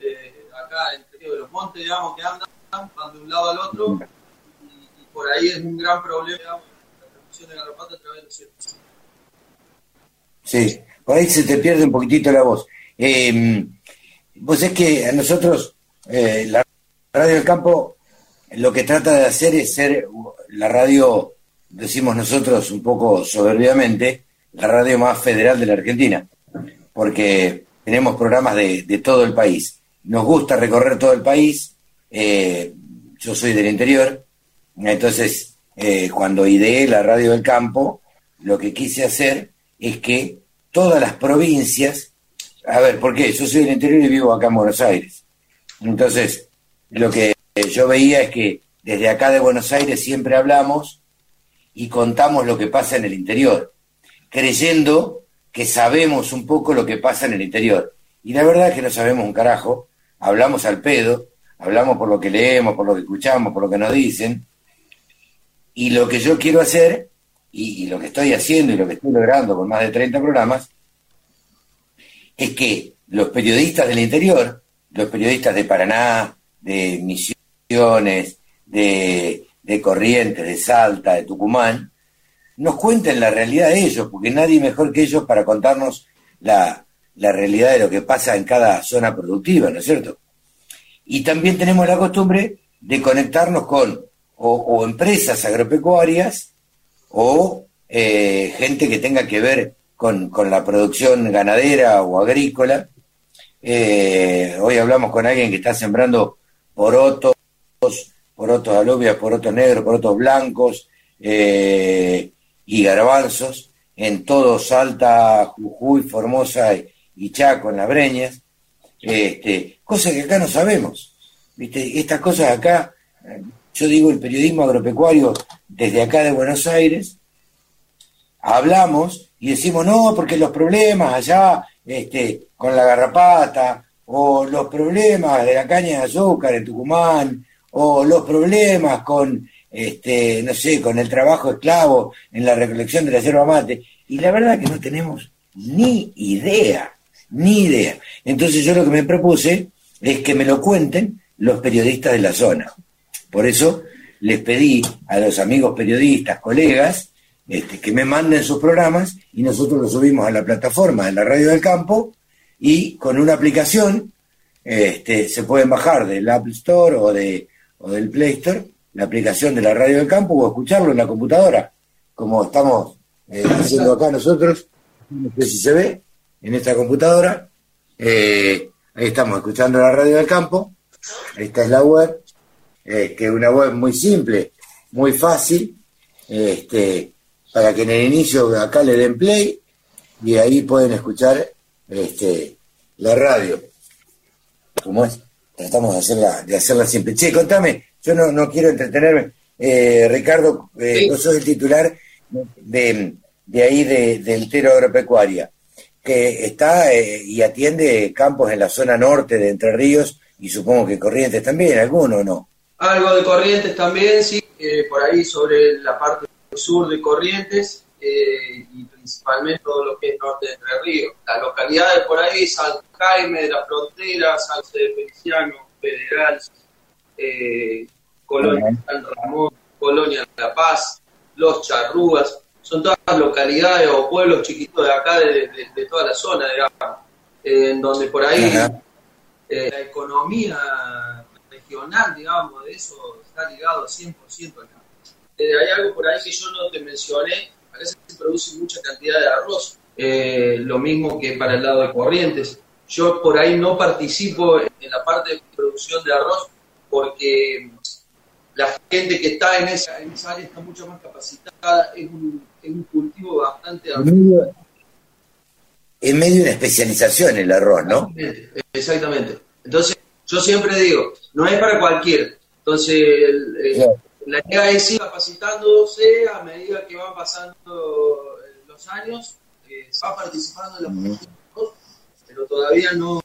eh, acá entre los montes, digamos, que andan, van de un lado al otro, y, por ahí es un gran problema, digamos, la transmisión de garrapata a través de los ciervos. Sí, por ahí se te pierde un poquitito la voz. Eh, pues es que a nosotros eh, la radio del campo lo que trata de hacer es ser la radio, decimos nosotros un poco soberbiamente, la radio más federal de la Argentina, porque tenemos programas de, todo el país. Nos gusta recorrer todo el país, eh, yo soy del interior, entonces eh, cuando ideé la radio del campo, lo que quise hacer es que todas las provincias, a ver, ¿por qué? Yo soy del interior y vivo acá en Buenos Aires. Entonces, lo que yo veía es que desde acá de Buenos Aires siempre hablamos y contamos lo que pasa en el interior, creyendo que sabemos un poco lo que pasa en el interior. Y la verdad es que no sabemos un carajo, hablamos al pedo, hablamos por lo que leemos, por lo que escuchamos, por lo que nos dicen. Y lo que yo quiero hacer, y, lo que estoy haciendo y lo que estoy logrando con más de 30 programas, es que los periodistas del interior los periodistas de Paraná, de Misiones, de, Corrientes, de Salta, de Tucumán, nos cuenten la realidad de ellos, porque nadie mejor que ellos para contarnos la, realidad de lo que pasa en cada zona productiva, ¿no es cierto? Y también tenemos la costumbre de conectarnos con o, empresas agropecuarias o eh, gente que tenga que ver con, con, la producción ganadera o agrícola eh, hoy hablamos con alguien que está sembrando porotos, porotos alubias, porotos negros, porotos blancos eh, y garbanzos en todo Salta, Jujuy, Formosa y, Chaco, en las Breñas. Este, cosas que acá no sabemos. ¿viste? Estas cosas acá, yo digo el periodismo agropecuario desde acá de Buenos Aires, hablamos y decimos, no, porque los problemas allá este, con la garrapata, o los problemas de la caña de azúcar en Tucumán, o los problemas con, este, no sé, con el trabajo esclavo en la recolección de la yerba mate. Y la verdad que no tenemos ni idea, ni idea. Entonces yo lo que me propuse es que me lo cuenten los periodistas de la zona. Por eso les pedí a los amigos periodistas, colegas, este, que me manden sus programas y nosotros los subimos a la plataforma de la Radio del Campo y con una aplicación este, se pueden bajar del Apple Store o, de, o del Play Store la aplicación de la Radio del Campo o escucharlo en la computadora, como estamos eh, haciendo acá nosotros, no sé si se ve, en esta computadora. Eh, ahí estamos escuchando la Radio del Campo. Esta es la web, eh, que es una web muy simple, muy fácil, este, para que en el inicio acá le den play y ahí pueden escuchar este, la radio. ¿Cómo es? Tratamos de hacerla, de hacerla siempre. Che, contame, yo no, no quiero entretenerme. Eh, Ricardo, eh, vos sos el titular de, de ahí de, de Entero Agropecuaria, que está eh, y atiende campos en la zona norte de Entre Ríos y supongo que Corrientes también, ¿alguno o no? Algo de Corrientes también, sí, eh, por ahí sobre la parte sur de Corrientes eh, y principalmente todo lo que es norte de Entre Ríos. Las localidades por ahí, San Jaime de la Frontera, San de Feliciano, Federal, eh, Colonia San Ramón, Colonia La Paz, Los Charrúas, son todas localidades o pueblos chiquitos de acá, de, toda la zona, digamos, en donde por ahí eh, la economía regional, digamos, de eso está ligado 100% acá. Eh, hay algo por ahí que yo no te mencioné, parece que se produce mucha cantidad de arroz, eh, lo mismo que para el lado de Corrientes. Yo por ahí no participo en la parte de producción de arroz porque la gente que está en esa, área está mucho más capacitada, es un, cultivo bastante... Es medio una especialización el arroz, ¿no? Exactamente. Entonces, yo siempre digo, no es para cualquiera. Entonces, la idea es ir capacitándose a medida que van pasando eh, los años, eh, se va participando en la producción pero todavía no,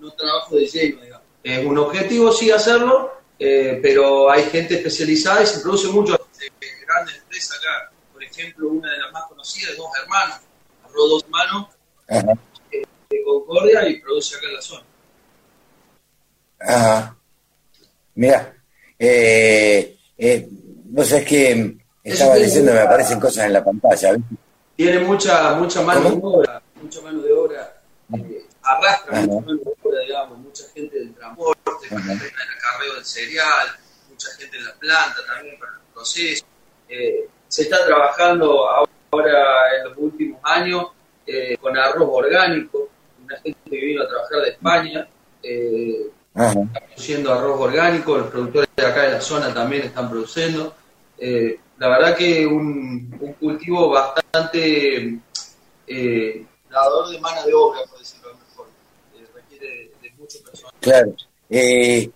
no trabajo de lleno, digamos. Es un objetivo sí hacerlo, eh, pero hay gente especializada y se produce mucho de grandes empresas acá. Por ejemplo, una de las más conocidas, Dos Hermanos, arroz Dos Hermanos, eh, de Concordia y produce acá en la zona. Ajá. Mira, eh, eh, vos sabés que estaba diciendo, me aparecen cosas en la pantalla. Tiene mucha mucha mano de obra, mucha mano de obra, eh, arrastra mucha mano de obra, digamos, mucha gente del transporte, acarreo del cereal, mucha gente en la planta también para el proceso. Eh, se está trabajando ahora en los últimos años eh, con arroz orgánico, una gente que vino a trabajar de España, eh, está produciendo arroz orgánico, los productores de acá de la zona también están produciendo. Eh, la verdad que un, un cultivo bastante dador de mano de obra, por decirlo mejor, requiere de, de Claro. Eh,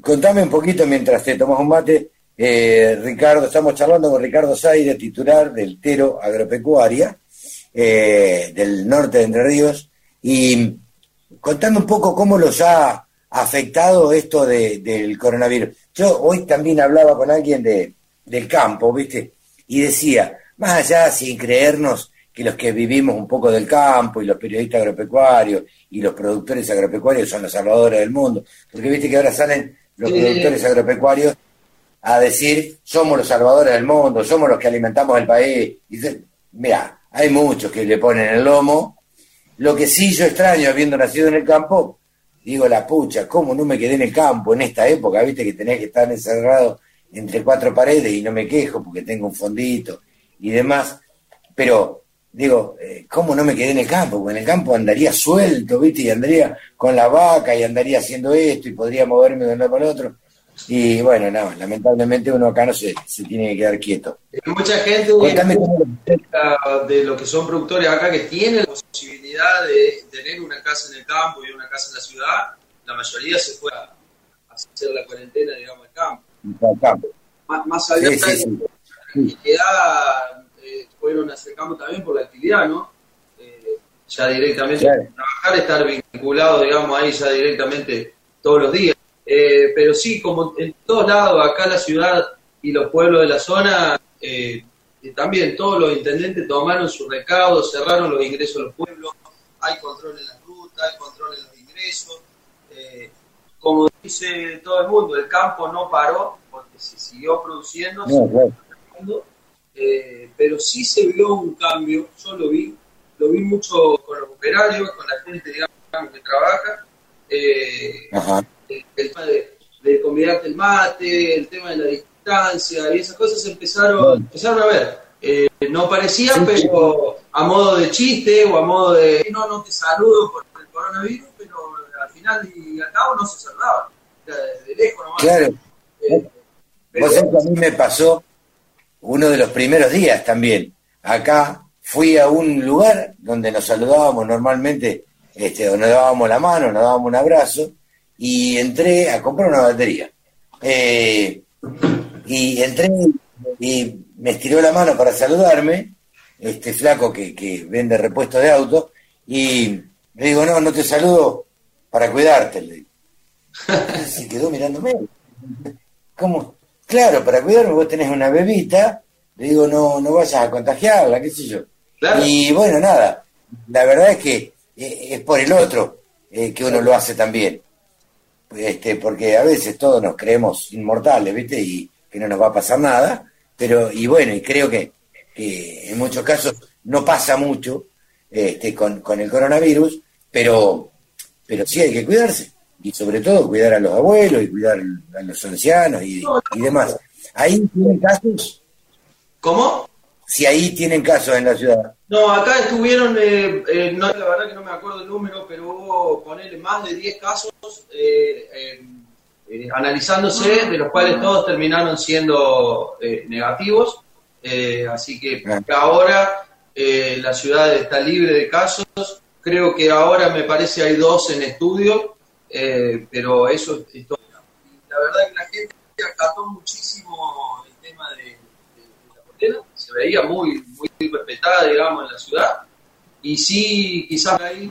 contame un poquito mientras te tomas un mate, eh, Ricardo, estamos charlando con Ricardo Zaire, titular del Tero Agropecuaria, eh, del norte de Entre Ríos, y contame un poco cómo los ha afectado esto del coronavirus. Yo hoy también hablaba con alguien de, del campo, ¿viste? Y decía, más allá sin creernos que los que vivimos un poco del campo y los periodistas agropecuarios y los productores agropecuarios son los salvadores del mundo. Porque viste que ahora salen los productores agropecuarios a decir, somos los salvadores del mundo, somos los que alimentamos el país. Y mira, hay muchos que le ponen el lomo. Lo que sí yo extraño, habiendo nacido en el campo, digo la pucha, ¿cómo no me quedé en el campo en esta época? Viste que tenés que estar encerrado entre cuatro paredes y no me quejo porque tengo un fondito y demás. Pero digo, eh, ¿cómo no me quedé en el campo? Porque en el campo andaría suelto, ¿viste? Y andaría con la vaca y andaría haciendo esto y podría moverme de un lado para el otro. Y bueno, no, lamentablemente uno acá no se, se tiene que quedar quieto. mucha gente de lo que son productores acá que tienen la posibilidad de tener una casa en el campo y una casa en la ciudad, la mayoría se fue a hacer la cuarentena, digamos, al campo. campo. Más, allá de la fueron a hacer campo también por la actividad, ¿no? Eh, ya directamente trabajar, estar vinculado, digamos, ahí ya directamente todos los días. Eh, pero sí, como en todos lados, acá la ciudad y los pueblos de la zona, eh, también todos los intendentes tomaron su recaudo, cerraron los ingresos a los pueblos, hay control en las rutas, hay control en los ingresos. Eh, como dice todo el mundo, el campo no paró porque se siguió produciendo, eh, pero sí se vio un cambio, yo lo vi, lo vi mucho con los operarios, con la gente digamos, que trabaja, eh, el, tema de, de convidarte el mate, el tema de la distancia y esas cosas empezaron, empezaron a ver. Eh, no parecía, pero a modo de chiste o a modo de no, no te saludo por el coronavirus, pero al final y al cabo no se saludaba, de lejos nomás. Claro. Eh, Vos a mí me pasó uno de los primeros días también. Acá fui a un lugar donde nos saludábamos normalmente, este, dábamos la mano, nos dábamos un abrazo, y entré a comprar una batería. Eh, y entré y me estiró la mano para saludarme, este flaco que, que vende repuestos de auto, y le digo, no, no te saludo para cuidarte. Se quedó mirándome. ¿Cómo? Claro, para cuidarme vos tenés una bebita, le digo, no, no vayas a contagiarla, qué sé yo. Y bueno, nada, la verdad es que eh, es por el otro eh, que uno lo hace también. Este, porque a veces todos nos creemos inmortales, ¿viste? Y que no nos va a pasar nada, pero, y bueno, y creo que, que en muchos casos no pasa mucho este, con, con el coronavirus, pero, pero sí hay que cuidarse y sobre todo cuidar a los abuelos y cuidar a los ancianos y, demás. ¿Ahí tienen casos? ¿Cómo? Si ahí tienen casos en la ciudad. No, acá estuvieron, eh, eh, no, la verdad que no me acuerdo el número, pero hubo, ponerle más de 10 casos eh, analizándose, de los cuales todos terminaron siendo negativos. así que ahora la ciudad está libre de casos. Creo que ahora me parece hay dos en estudio eh, pero eso es todo. La verdad que la gente acató muchísimo el tema de, la condena, se veía muy, muy respetada, digamos, en la ciudad. Y sí, quizás ahí,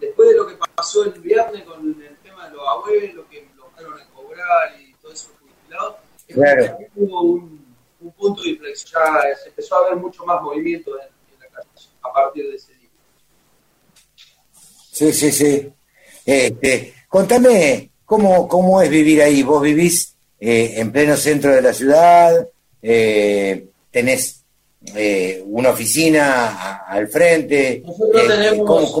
después de lo que pasó el viernes con el tema de los abuelos que lo fueron a cobrar y todo eso jubilados, claro. hubo un, punto de inflexión, ya se empezó a ver mucho más movimiento en, en la calle a partir de ese día. Sí, sí, sí. Este, contame cómo, cómo es vivir ahí. Vos vivís eh, en pleno centro de la ciudad, eh, tenés eh, una oficina al frente. Nosotros tenemos,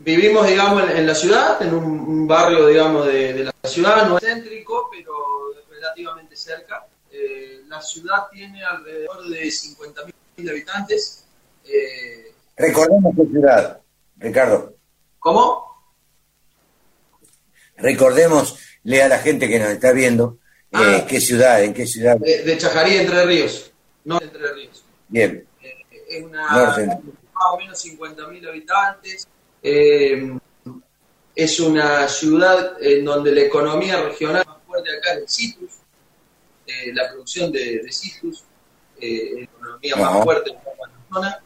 vivimos, digamos, en, la ciudad, en un, barrio, digamos, de, la ciudad, no es céntrico, pero relativamente cerca. la ciudad tiene alrededor de 50.000 habitantes. Recordemos qué ciudad, Ricardo. ¿Cómo? Recordémosle a la gente que nos está viendo eh, ah. qué ciudad, en qué ciudad. De, Chajarí, Entre Ríos. No Entre Ríos. Bien. Eh, es una más o menos 50.000 habitantes. Eh, es una ciudad en donde la economía regional más fuerte acá es el citrus, la producción de, de citrus, la economía más fuerte en la zona.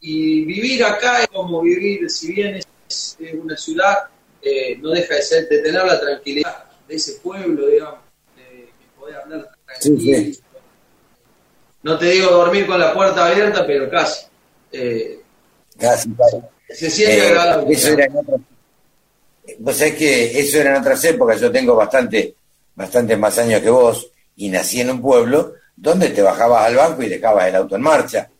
y vivir acá es como vivir, si bien es una ciudad eh, no deja de ser, de tener la tranquilidad de ese pueblo, digamos, de, poder hablar tranquilo. No te digo dormir con la puerta abierta, pero casi. Eh, casi, Se siente eh, agradable. Eso era en otras, vos sabés que eso era en otras épocas, yo tengo bastante, bastante más años que vos, y nací en un pueblo donde te bajabas al banco y dejabas el auto en marcha,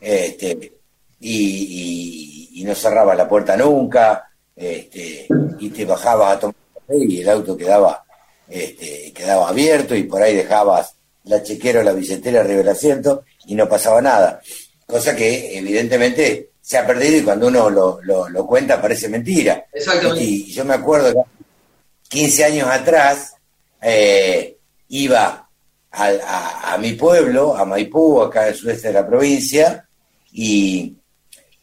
este, y, y, y no cerrabas la puerta nunca, este, y te bajabas a tomar café y el auto quedaba, este, quedaba abierto y por ahí dejabas la chequera o la billetera arriba del asiento y no pasaba nada. Cosa que evidentemente se ha perdido y cuando uno lo, lo, cuenta parece mentira. Y yo me acuerdo que 15 años atrás eh, iba a, a, mi pueblo, a Maipú, acá en el sudeste de la provincia, y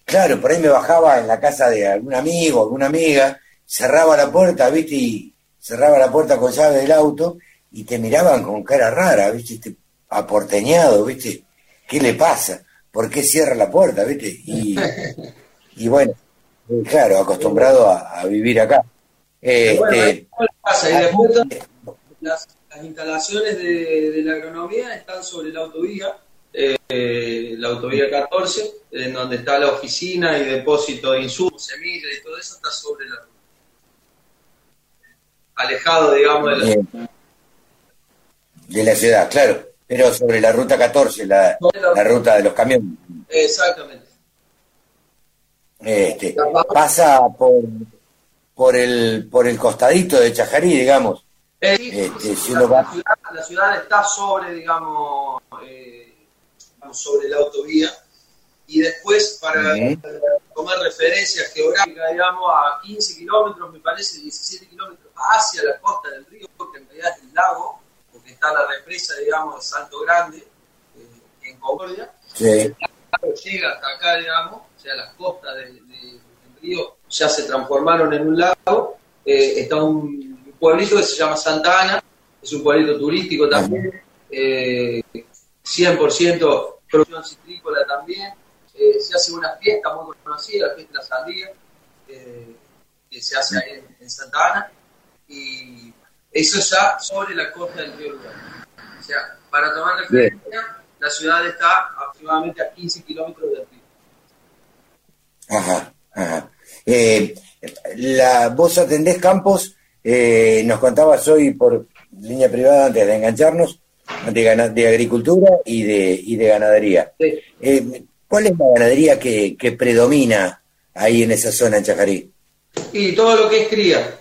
Claro, por ahí me bajaba en la casa de algún amigo, alguna amiga, cerraba la puerta, ¿viste? Y cerraba la puerta con llave del auto y te miraban con cara rara, ¿viste? Este aporteñado, ¿viste? ¿Qué le pasa? ¿por qué cierra la puerta, viste? Y, y bueno, claro, acostumbrado a, vivir acá. Este, pasa? Y después, las, instalaciones de, la agronomía están sobre la autovía, eh, la autovía 14, en donde está la oficina y depósito de insumos, semillas y todo eso está sobre la alejado, digamos, de la, de la ciudad, claro, pero sobre la ruta 14, la, la ruta de los camiones. Exactamente. Este, pasa por, por el por el costadito de Chajarí, digamos. este, la, ciudad, está sobre, digamos, eh, sobre la autovía y después para tomar referencias geográficas, digamos, a 15 kilómetros, me parece, 17 kilómetros hacia la costa del río, que en realidad es el lago, porque está la represa, digamos, de Salto Grande, eh, en Concordia. Sí. Llega hasta acá, digamos, o sea, las costas del río ya se transformaron en un lago. Eh, está un pueblito que se llama Santa Ana, es un pueblito turístico también, eh, 100% producción citrícola también. Eh, se hace una fiesta muy conocida, la fiesta de la sandía, eh, que se hace ahí en, Santa Ana, y eso ya sobre la costa del río Uruguay. O sea, para tomar referencia, la ciudad está aproximadamente a 15 kilómetros del río. Ajá, ajá. Eh, la, vos atendés campos, nos contabas hoy por línea privada antes de engancharnos, de, de agricultura y de, y de ganadería. Eh, ¿Cuál es la ganadería que, que, predomina ahí en esa zona en Chajarí? Y todo lo que es cría.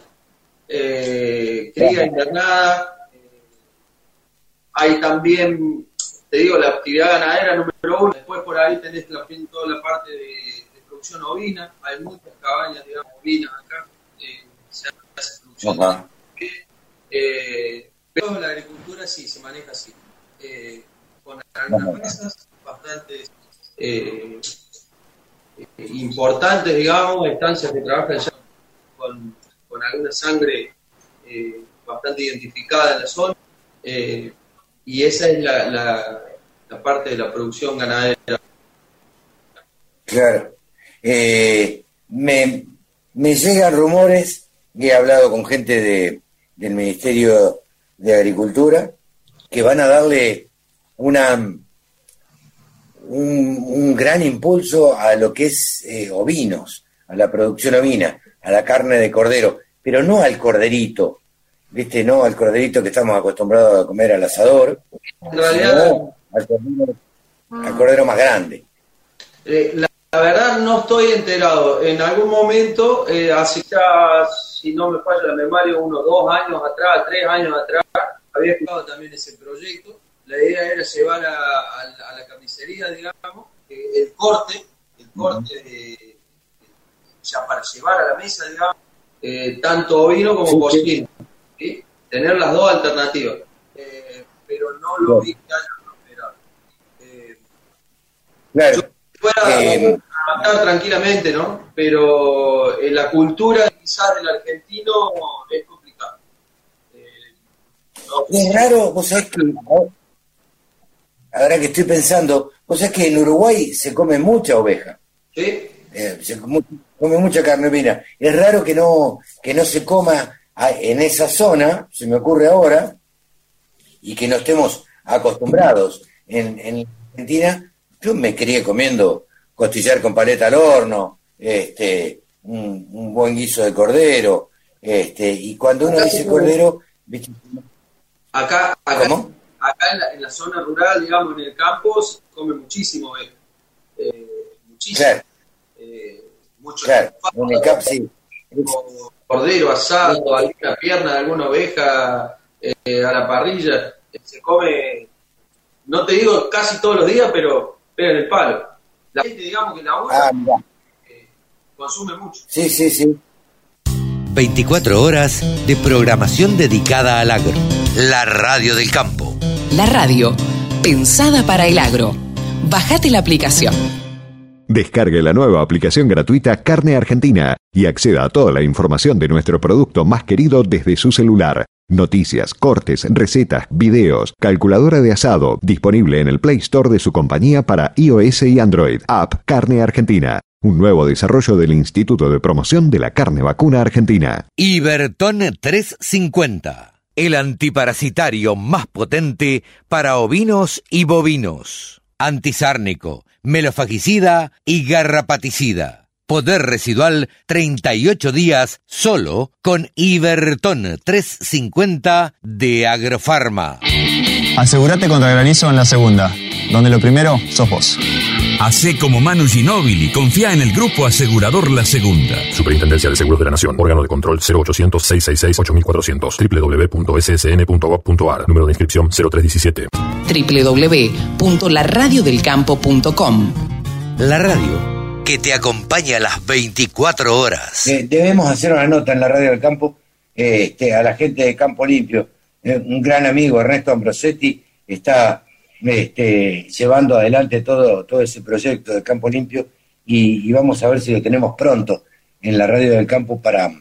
Eh, cría internada. hay también, te digo, la actividad ganadera número uno. Después por ahí tenés la, toda la parte de producción ovina, hay muchas cabañas, digamos, ovinas acá, eh, se hace producción. Eh, pero la agricultura sí, se maneja así, eh, con algunas mesas bastante eh, importantes, digamos, estancias que trabajan ya con, con alguna sangre eh, bastante identificada en la zona, y esa es la, la, la parte de la producción ganadera. Claro. Eh, me, me llegan rumores, he hablado con gente de, del Ministerio de Agricultura, que van a darle una un, gran impulso a lo que es eh, ovinos, a la producción ovina, a la carne de cordero, pero no al corderito, ¿viste? No al corderito que estamos acostumbrados a comer al asador, sino al cordero, al cordero más grande. Eh, la verdad no estoy enterado. En algún momento, eh, hace ya, si no me falla la memoria, unos dos años atrás, tres años atrás, había escuchado también ese proyecto. La idea era llevar a, la carnicería, digamos, eh, el corte, el corte ya para llevar a la mesa, digamos, eh, tanto ovino como porcino. Tener las dos alternativas. pero no lo vi que haya prosperado. claro pueda eh, tranquilamente, ¿no? Pero en la cultura quizás del argentino es complicado. Eh, es raro, vos sabés que, ahora que estoy pensando, vos sabés que en Uruguay se come mucha oveja. ¿Sí? Eh, se come, mucha carne ovina. Es raro que no, que no se coma en esa zona, se me ocurre ahora, y que no estemos acostumbrados. En, en Argentina yo me crié comiendo costillar con paleta al horno, este, un, buen guiso de cordero, este, y cuando uno dice cordero, acá, acá, acá en, la, zona rural, digamos, en el campo, se come muchísimo, eh, eh muchísimo. Claro. Eh, mucho claro. en el campo sí. Cordero asado, alguna pierna de alguna oveja eh, a la parrilla, se come, no te digo casi todos los días, pero pega en el palo. La gente, digamos, que la ah, eh, consume mucho. Sí, sí, sí. 24 horas de programación dedicada al agro. La radio del campo. La radio, pensada para el agro. Bajate la aplicación. Descargue la nueva aplicación gratuita Carne Argentina y acceda a toda la información de nuestro producto más querido desde su celular. Noticias, cortes, recetas, videos, calculadora de asado, disponible en el Play Store de su compañía para iOS y Android. App Carne Argentina. Un nuevo desarrollo del Instituto de Promoción de la Carne Vacuna Argentina. Iberton 350. El antiparasitario más potente para ovinos y bovinos. Antisárnico, melofagicida y garrapaticida. Poder residual 38 días solo con Iberton 350 de Agrofarma. Asegúrate contra granizo en la segunda, donde lo primero sos vos. Hacé como Manu Ginóbili, confía en el Grupo Asegurador La Segunda. Superintendencia de Seguros de la Nación, órgano de control 0800-666-8400, www.ssn.gov.ar, número de inscripción 0317. www.laradiodelcampo.com La radio que te acompaña a las 24 horas. Eh, debemos hacer una nota en la radio del campo eh, a la gente de Campo Limpio. Eh, un gran amigo, Ernesto Ambrosetti, está este, llevando adelante todo, todo ese proyecto de Campo Limpio y, vamos a ver si lo tenemos pronto en la radio del campo para,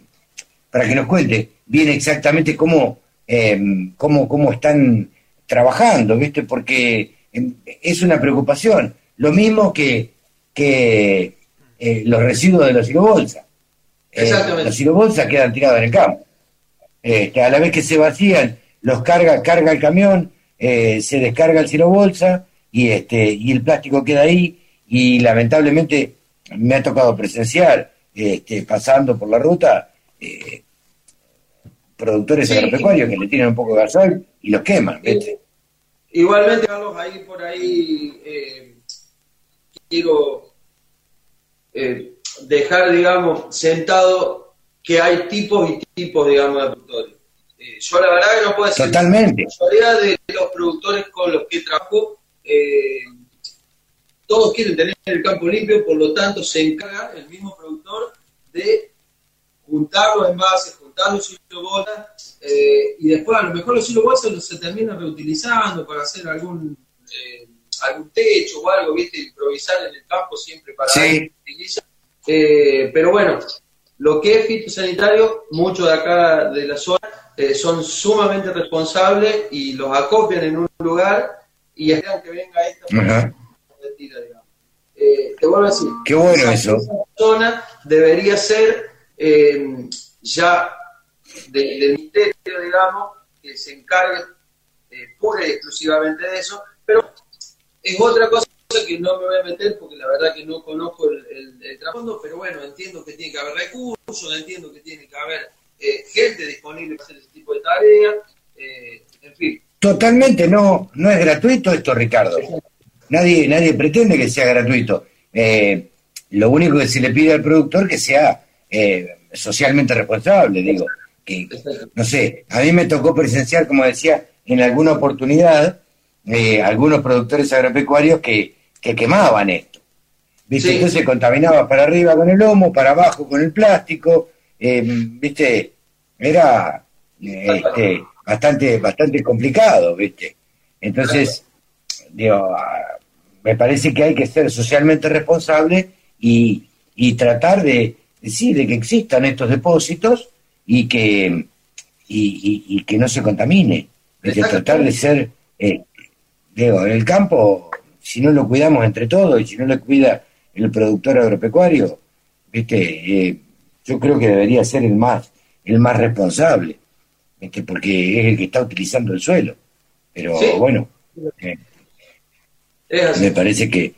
para que nos cuente bien exactamente cómo, cómo, cómo están trabajando, ¿viste? Porque em, es una preocupación. Lo mismo que que eh, los residuos de los silobolsa. Eh, los silobolsa quedan tirados en el campo. que a la vez que se vacían, los carga, carga el camión, eh, se descarga el silobolsa y este y el plástico queda ahí y lamentablemente me ha tocado presenciar este, pasando por la ruta productores agropecuarios que le tiran un poco de gasol y los queman. Igualmente, Carlos, ahí por ahí quiero eh, dejar, digamos, sentado que hay tipos y tipos, digamos, de productores. Eh, yo la verdad que no puedo decir... Totalmente. La mayoría de los productores con los que trabajo, eh, todos quieren tener el campo limpio, por lo tanto se encarga el mismo productor de juntar los envases, juntar los silobolsas, eh, y después a lo mejor los silobolsas se terminan reutilizando para hacer algún algún techo o algo, ¿viste? Improvisar en el campo siempre para sí. Eh, pero bueno, lo que es fitosanitario, muchos de acá de la zona eh, son sumamente responsables y los acopian en un lugar y esperan que venga esta persona eh, te vuelvo a decir, Qué bueno eso. zona debería ser eh, ya del ministerio, digamos, que se encargue pura y exclusivamente de eso, pero es otra cosa que no me voy a meter porque la verdad que no conozco el, el, trasfondo, pero bueno, entiendo que tiene que haber recursos, entiendo que tiene que haber eh, gente disponible para hacer ese tipo de tareas, eh, en fin. Totalmente, no, no es gratuito esto, Ricardo. Nadie, nadie pretende que sea gratuito. Eh, lo único que se le pide al productor que sea socialmente responsable, digo. Que, no sé, a mí me tocó presenciar, como decía, en alguna oportunidad, eh, algunos productores agropecuarios que, que quemaban esto. ¿Viste? Entonces contaminaba para arriba con el lomo, para abajo con el plástico, eh, ¿viste? Era este, bastante, bastante complicado, ¿viste? Entonces, digo, me parece que hay que ser socialmente responsable y, y tratar de, sí, de que existan estos depósitos y que, y, y, que no se contamine. De tratar de ser eh, digo, en el campo, si no lo cuidamos entre todos y si no lo cuida el productor agropecuario, viste, eh, yo creo que debería ser el más, el más responsable, porque es el que está utilizando el suelo. Pero bueno, eh, me parece que...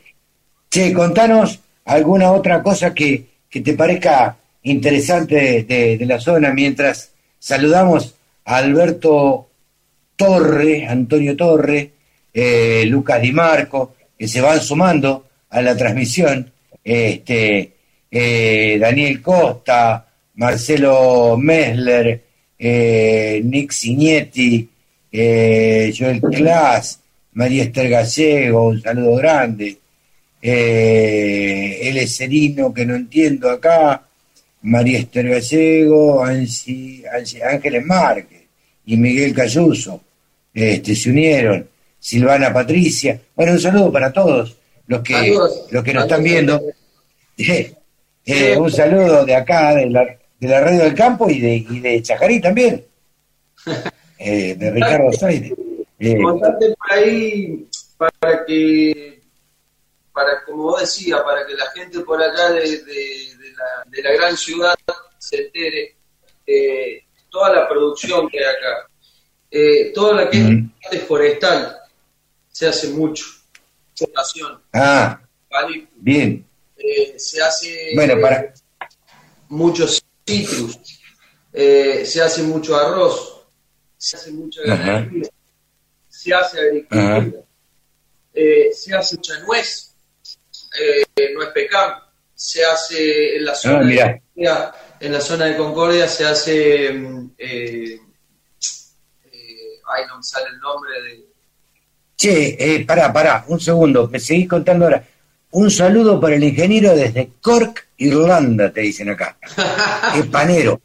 Che, contanos alguna otra cosa que, que te parezca interesante de, de la zona mientras saludamos a Alberto Torre, Antonio Torre, eh, Lucas Di Marco, que se van sumando a la transmisión, este, eh, Daniel Costa, Marcelo Messler, eh, Nick Signetti, Joel Klaas, María Esther Gallego, un saludo grande, el Eserino que no entiendo acá, María Esther Gallego, Ángeles Márquez y Miguel Cayuso, este, se unieron. Silvana Patricia. Bueno, un saludo para todos los que, los que nos están viendo. Eh, un saludo de acá, de la, de la Radio del Campo y de, y de Chajarí también. eh, de Ricardo Saide. Eh, por ahí para que, para como vos decías, para que la gente por allá de, la, de la, gran ciudad se entere eh, toda la producción que hay acá. Eh, toda la que es forestal se hace mucho. Ah, bien. Eh, se hace bueno, para... muchos citrus, eh, se hace mucho arroz, se hace mucha ganadería, se hace agricultura, eh, se hace mucha nuez, nuez pecan, se hace en la ah, zona de en la zona de Concordia se hace mm, eh, ay no me sale el nombre de Che, eh, pará, pará, un segundo, me seguís contando ahora. Un saludo para el ingeniero desde Cork, Irlanda, te dicen acá. panero.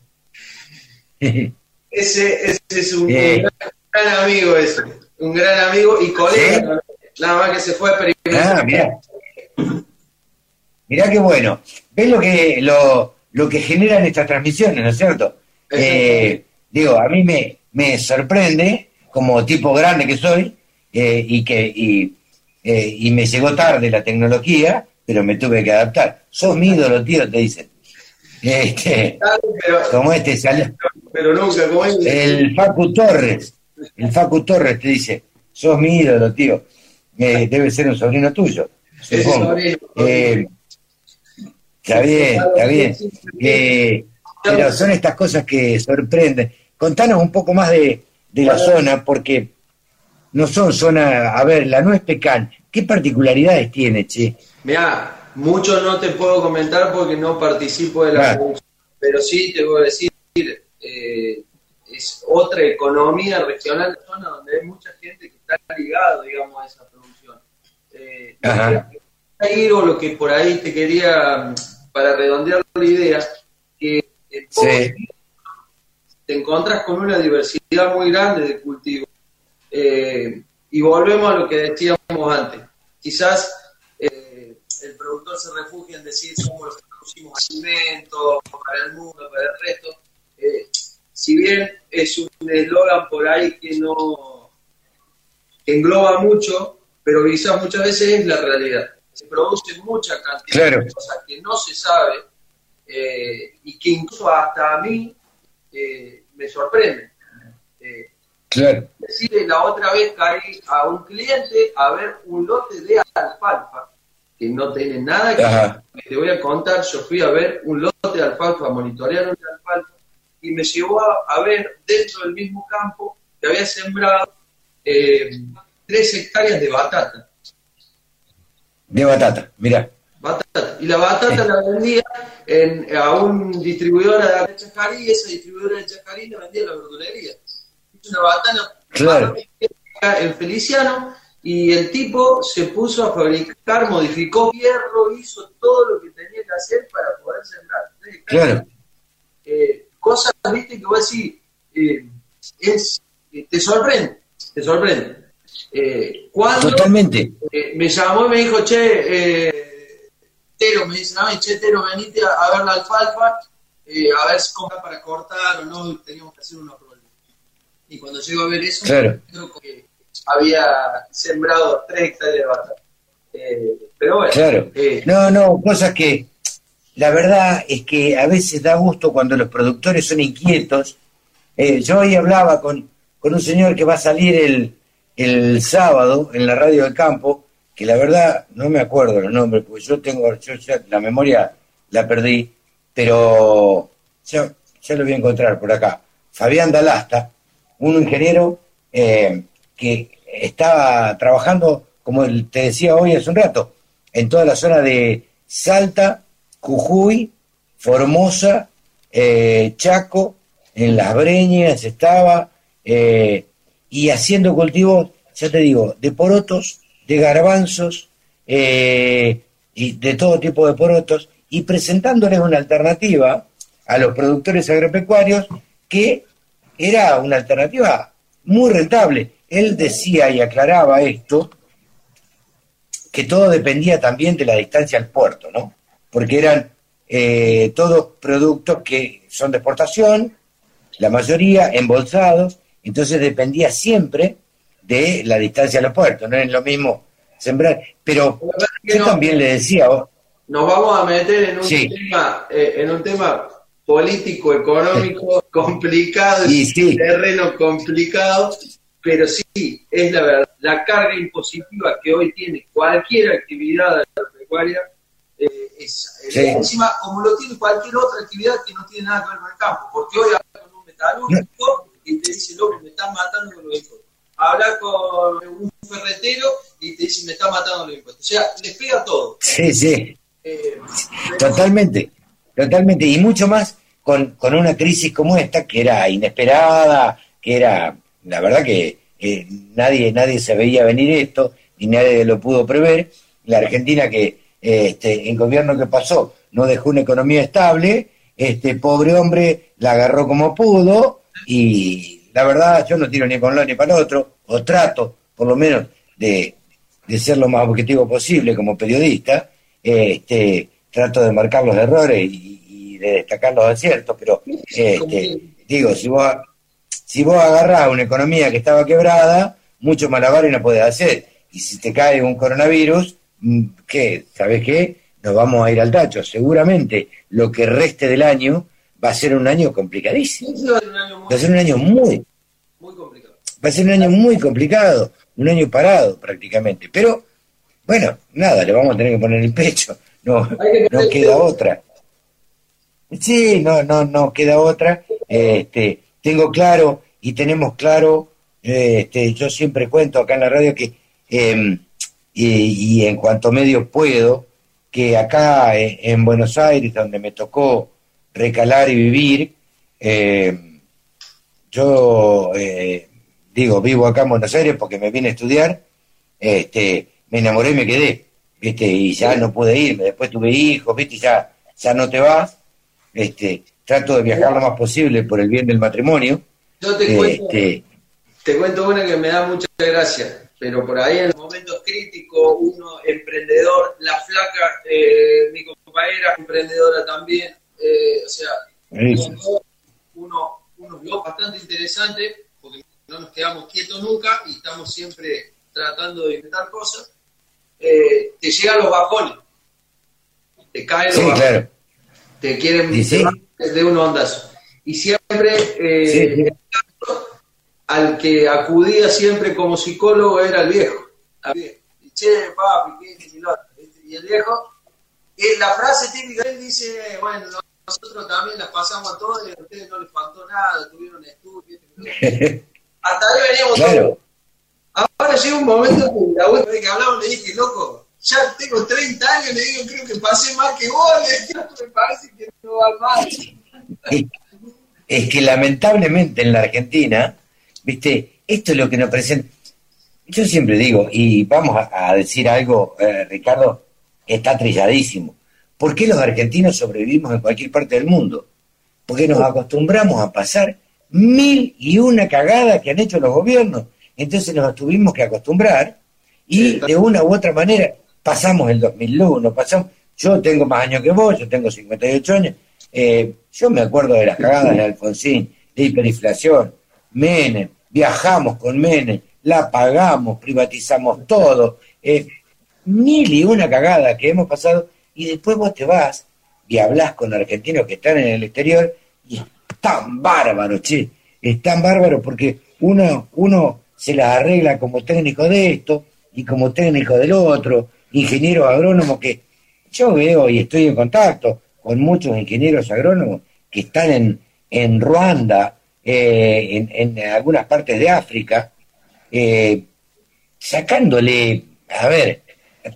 ese, ese, es un, gran, amigo, ese. Un gran amigo y colega. Nada más que se fue a Ah, mirá. Mirá qué bueno. ¿Ves lo que, lo, lo que generan estas transmisiones, ¿no es cierto? Eh, digo, a mí me, me sorprende, como tipo grande que soy, eh, y que y, eh, y me llegó tarde la tecnología, pero me tuve que adaptar. Sos mi ídolo, tío, te dicen. Este, como este sale. Pero nunca, como El Facu Torres, el Facu Torres te dice, sos mi ídolo, tío. Eh, debe ser un sobrino tuyo, supongo. Eh, está bien, está bien. pero son estas cosas que sorprenden. Contanos un poco más de, de la zona, porque no son zona, a ver, la nuez pecan, ¿qué particularidades tiene, che? Mira, mucho no te puedo comentar porque no participo de la producción, pero sí te voy a decir, eh, es otra economía regional de zona donde hay mucha gente que está ligada, digamos, a esa producción. Eh, ahí o lo que por ahí te quería, para redondear la idea, que te encuentras con una diversidad muy grande de cultivos eh, y volvemos a lo que decíamos antes. Quizás eh, el productor se refugia en decir somos los producimos alimentos para el mundo, para el resto. Eh, si bien es un eslogan por ahí que no engloba mucho, pero quizás muchas veces es la realidad. Se produce mucha cantidad de cosas que no se sabe y que incluso hasta a mí me sorprende. Claro. La otra vez caí a un cliente a ver un lote de alfalfa, que no tiene nada que Te voy a contar, yo fui a ver un lote de alfalfa, monitorear un alfalfa, y me llevó a, ver dentro del mismo campo que había sembrado eh, tres hectáreas de batata. De batata, mira. Batata. Y la batata la vendía en, a un distribuidor de Chacarí y esa distribuidora de Chacarí le vendía la verdulería una batalla en Feliciano y el tipo se puso a fabricar, modificó hierro, hizo todo lo que tenía que hacer para poder sembrar. Claro. Eh, cosas, viste, que vos decís, eh, es, eh, te sorprende, te sorprende. cuando Totalmente. me llamó y me dijo, che, Tero, me dice, no, che, Tero, venite a, ver la alfalfa, a ver cómo para cortar o no, teníamos que hacer unos y cuando llego a ver eso, creo que había sembrado tres hectáreas de batata. Eh, pero bueno. Claro. Eh, no, no, cosas que la verdad es que a veces da gusto cuando los productores son inquietos. Eh, yo hoy hablaba con, con un señor que va a salir el, el sábado en la radio del campo, que la verdad no me acuerdo los nombres, porque yo tengo, yo la memoria la perdí, pero ya, ya lo voy a encontrar por acá. Fabián Dalasta, un ingeniero eh, que estaba trabajando, como te decía hoy hace un rato, en toda la zona de Salta, Jujuy, Formosa, eh, Chaco, en las Breñas estaba, eh, y haciendo cultivos, ya te digo, de porotos, de garbanzos, y de todo tipo de porotos, y presentándoles una alternativa a los productores agropecuarios que era una alternativa muy rentable. Él decía y aclaraba esto, que todo dependía también de la distancia al puerto, ¿no? Porque eran eh, todos productos que son de exportación, la mayoría embolsados, entonces dependía siempre de la distancia a los puertos, no es lo mismo sembrar, pero yo también le decía... nos vamos a meter en un tema, eh, en un tema político, económico, complicado, y terreno complicado, pero sí, es la verdad, la carga impositiva que hoy tiene cualquier actividad agropecuaria eh, es, encima como lo tiene cualquier otra actividad que no tiene nada que ver con el campo, porque hoy habla con un metalúrgico y te dice, loco, me están matando con los impuestos. Habla con un ferretero y te dice, me están matando los impuestos. O sea, les pega todo. Sí, sí. Eh, totalmente, totalmente. Y mucho más con, con una crisis como esta, que era inesperada, que era, la verdad que nadie, nadie se veía venir esto, y nadie lo pudo prever. La Argentina que este, en gobierno que pasó no dejó una economía estable, este pobre hombre la agarró como pudo, y la verdad yo no tiro ni con lo ni para el otro, o trato por lo menos de, de ser lo más objetivo posible como periodista, este, trato de marcar los errores y, de destacar los aciertos, pero este, digo, si vos, si vos agarrás una economía que estaba quebrada, mucho malabares no podés hacer. Y si te cae un coronavirus, mm, ¿qué? ¿Sabes qué? Nos vamos a ir al tacho. Seguramente lo que reste del año va a ser un año complicadísimo. Va a ser un año muy, muy complicado. Va a ser un año muy complicado, un año parado prácticamente. Pero, bueno, nada, le vamos a tener que poner el pecho. No, no queda otra. Sí, no, no, no queda otra. Este, tengo claro y tenemos claro, este, yo siempre cuento acá en la radio que, em, y, en cuanto medio puedo, que acá eh, en Buenos Aires, donde me tocó recalar y vivir, em, yo eh, digo, vivo acá en Buenos Aires porque me vine a estudiar, este, me enamoré y me quedé, ¿viste? y ya no pude irme, después tuve hijos, ¿viste? y ya, ya no te vas, este, trato de viajar lo más posible por el bien del matrimonio. Yo te, cuento, este, te cuento una que me da mucha gracia, pero por ahí en los momentos críticos, uno emprendedor, la flaca, eh, mi compañera emprendedora también, eh, o sea, uno, uno, bastante interesante, porque no nos quedamos quietos nunca y estamos siempre tratando de inventar cosas, eh, te llegan los bajones, te caen los bajones te quieren de un ondazo. Y siempre eh, al que acudía siempre como psicólogo era el viejo. Y che, papi, ¿qué es Y el viejo, y la frase típica él dice, bueno, nosotros también las pasamos a todos y a ustedes no les faltó nada, tuvieron estudios. Hasta ahí veníamos todos. Ahora llega un momento que la última vez que hablamos le dije, loco, ya tengo 30 años, le digo, creo que pasé más que vos, me parece que no va más. Es, que lamentablemente en la Argentina, viste, esto es lo que nos presenta. Yo siempre digo, y vamos a, decir algo, eh, Ricardo, está trilladísimo. ¿Por qué los argentinos sobrevivimos en cualquier parte del mundo? Porque nos acostumbramos a pasar mil y una cagada que han hecho los gobiernos. Entonces nos tuvimos que acostumbrar y de una u otra manera pasamos el 2001, pasamos, yo tengo más años que vos, yo tengo 58 años, eh, yo me acuerdo de las cagadas de Alfonsín, de hiperinflación, Menem, viajamos con Menem, la pagamos, privatizamos todo, eh, mil y una cagada que hemos pasado, y después vos te vas y hablas con argentinos que están en el exterior, y es tan bárbaro, che, es tan bárbaro porque uno, uno se las arregla como técnico de esto y como técnico del otro, ingenieros agrónomos que yo veo y estoy en contacto con muchos ingenieros agrónomos que están en, en Ruanda, eh, en, algunas partes de África, eh, sacándole, a ver,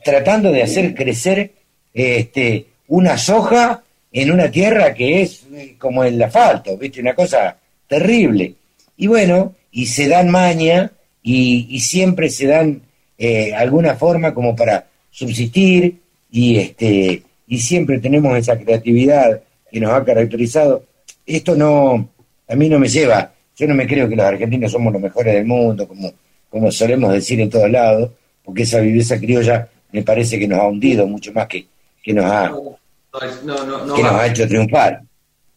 tratando de hacer crecer este, una soja en una tierra que es eh, como el asfalto, ¿viste? Una cosa terrible. Y bueno, y se dan maña y, y siempre se dan alguna forma como para subsistir y este y siempre tenemos esa creatividad que nos ha caracterizado. Esto no a mí no me lleva, yo no me creo que los argentinos somos los mejores del mundo como como solemos decir en todos lados, porque esa viveza criolla me parece que nos ha hundido mucho más que, que nos ha que nos ha hecho triunfar.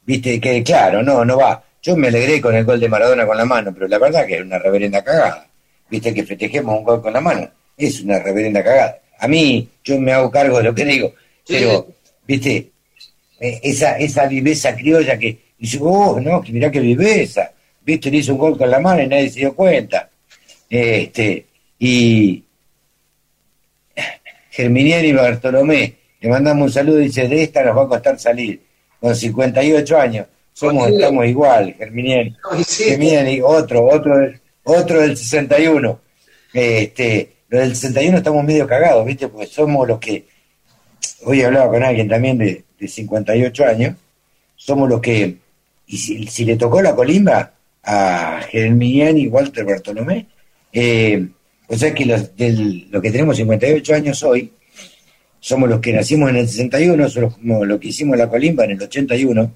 Viste que claro, no no va, yo me alegré con el gol de Maradona con la mano, pero la verdad que es una reverenda cagada. Viste que festejemos un gol con la mano, es una reverenda cagada. A mí, yo me hago cargo de lo que digo, pero, viste, eh, esa, esa viveza criolla que dice, oh, no, que mirá qué viveza, viste, le hizo un gol con la mano y nadie se dio cuenta. Este, y Germiniani Bartolomé, le mandamos un saludo, dice, de esta nos va a costar salir, con 58 años, somos, estamos igual, Germiniani. Germiniani, otro, otro, otro del 61. Este, los del 61 estamos medio cagados, ¿viste? Porque somos los que, hoy hablaba con alguien también de, de 58 años, somos los que, y si, le tocó la colimba a Germiniani y Walter Bartolomé, eh, o sea que los, del, los que tenemos 58 años hoy, somos los que nacimos en el 61, somos los que hicimos la colimba en el 81,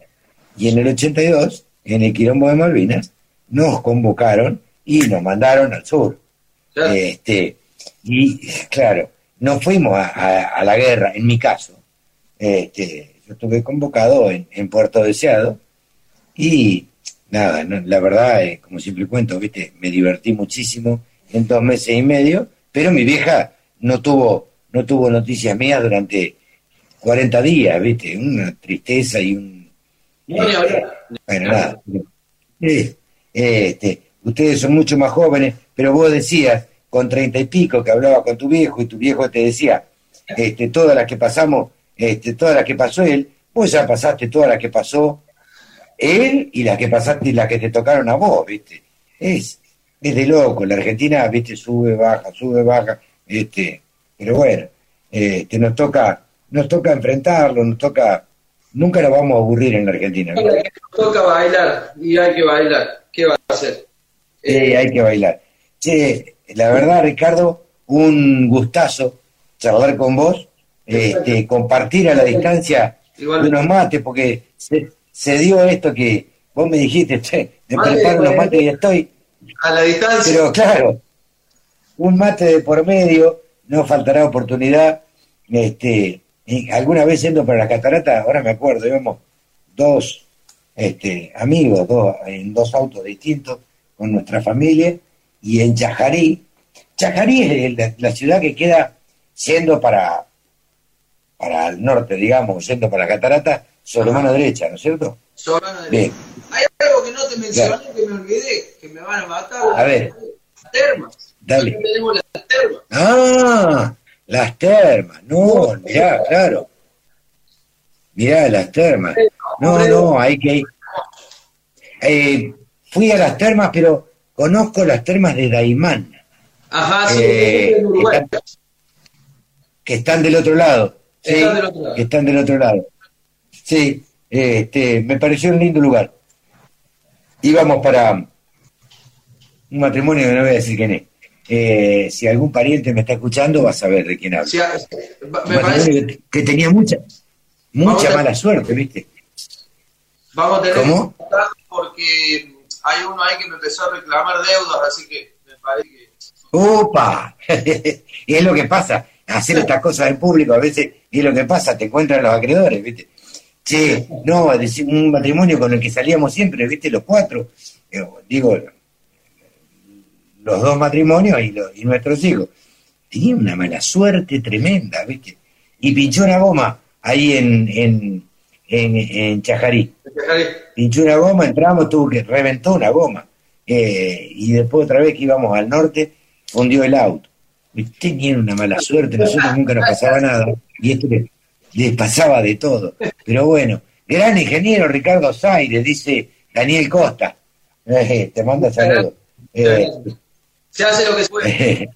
y en el 82, en el Quilombo de Malvinas, nos convocaron y nos mandaron al sur. Este, y claro, no fuimos a, la guerra, en mi caso. Este, yo estuve convocado en, Puerto Deseado y nada, la verdad, es como siempre cuento, ¿viste? me divertí muchísimo en dos meses y medio, pero mi vieja no tuvo, no tuvo noticias mías durante 40 días, ¿viste? Una tristeza y un... Bueno, nada. Este, ustedes son mucho más jóvenes, pero vos decías con treinta y pico que hablaba con tu viejo y tu viejo te decía, este, todas las que pasamos, este, todas las que pasó él, vos ya pasaste todas las que pasó él y las que pasaste y las que te tocaron a vos, ¿viste? Es, es de loco, la Argentina, ¿viste? Sube, baja, sube, baja, este, pero bueno, este, nos toca, nos toca enfrentarlo, nos toca, nunca nos vamos a aburrir en la Argentina. Nos toca bailar y hay que bailar, ¿qué va a hacer? Sí, hay que bailar. Che, la verdad, Ricardo, un gustazo charlar con vos, este, compartir a la distancia unos mates, porque se, dio esto que vos me dijiste, che, me preparo unos mates y estoy. A la distancia. Pero claro, un mate de por medio, no faltará oportunidad. Este, alguna vez yendo para la catarata, ahora me acuerdo, íbamos dos este, amigos, dos, en dos autos distintos con nuestra familia, y en Chajarí, Chajarí es la, ciudad que queda siendo para, para el norte, digamos, yendo para la catarata, sobre mano derecha, ¿no es cierto? Sobre mano derecha. Hay algo que no te mencioné, que me olvidé, que me van a matar. A ver. Las termas. Dale. tenemos las termas. Ah, las termas. No, mirá, claro. Mirá, las termas. No, no, hay que ir. Eh, fui a las termas, pero conozco las termas de Daimán. Ajá, sí, eh, que, están, del otro lado. Sí, que están del otro lado. Sí, este, me pareció un lindo lugar. Íbamos para un matrimonio que no voy a decir quién es. Eh, si algún pariente me está escuchando, va a saber de quién hablo. que, tenía mucha, mucha mala suerte, ¿viste? Vamos a tener ¿Cómo? porque hay uno ahí que me empezó a reclamar deudas, así que me parece que... ¡Opa! y es lo que pasa, hacer estas cosas en público a veces, y es lo que pasa, te encuentran los acreedores, ¿viste? Che, no, un matrimonio con el que salíamos siempre, ¿viste? Los cuatro, eh, digo, los dos matrimonios y, y nuestros hijos. Tenía una mala suerte tremenda, ¿viste? Y pinchó una goma ahí en, en, en, Chajarí. Pinchó una goma, entramos, tuvo que reventó una goma. Eh, y después otra vez que íbamos al norte, fundió el auto. Tenían una mala suerte, nosotros nunca nos pasaba nada. Y esto les, pasaba de todo. Pero bueno, gran ingeniero Ricardo Zaire, dice Daniel Costa. Eh, te manda saludos. Eh, se hace lo que se puede.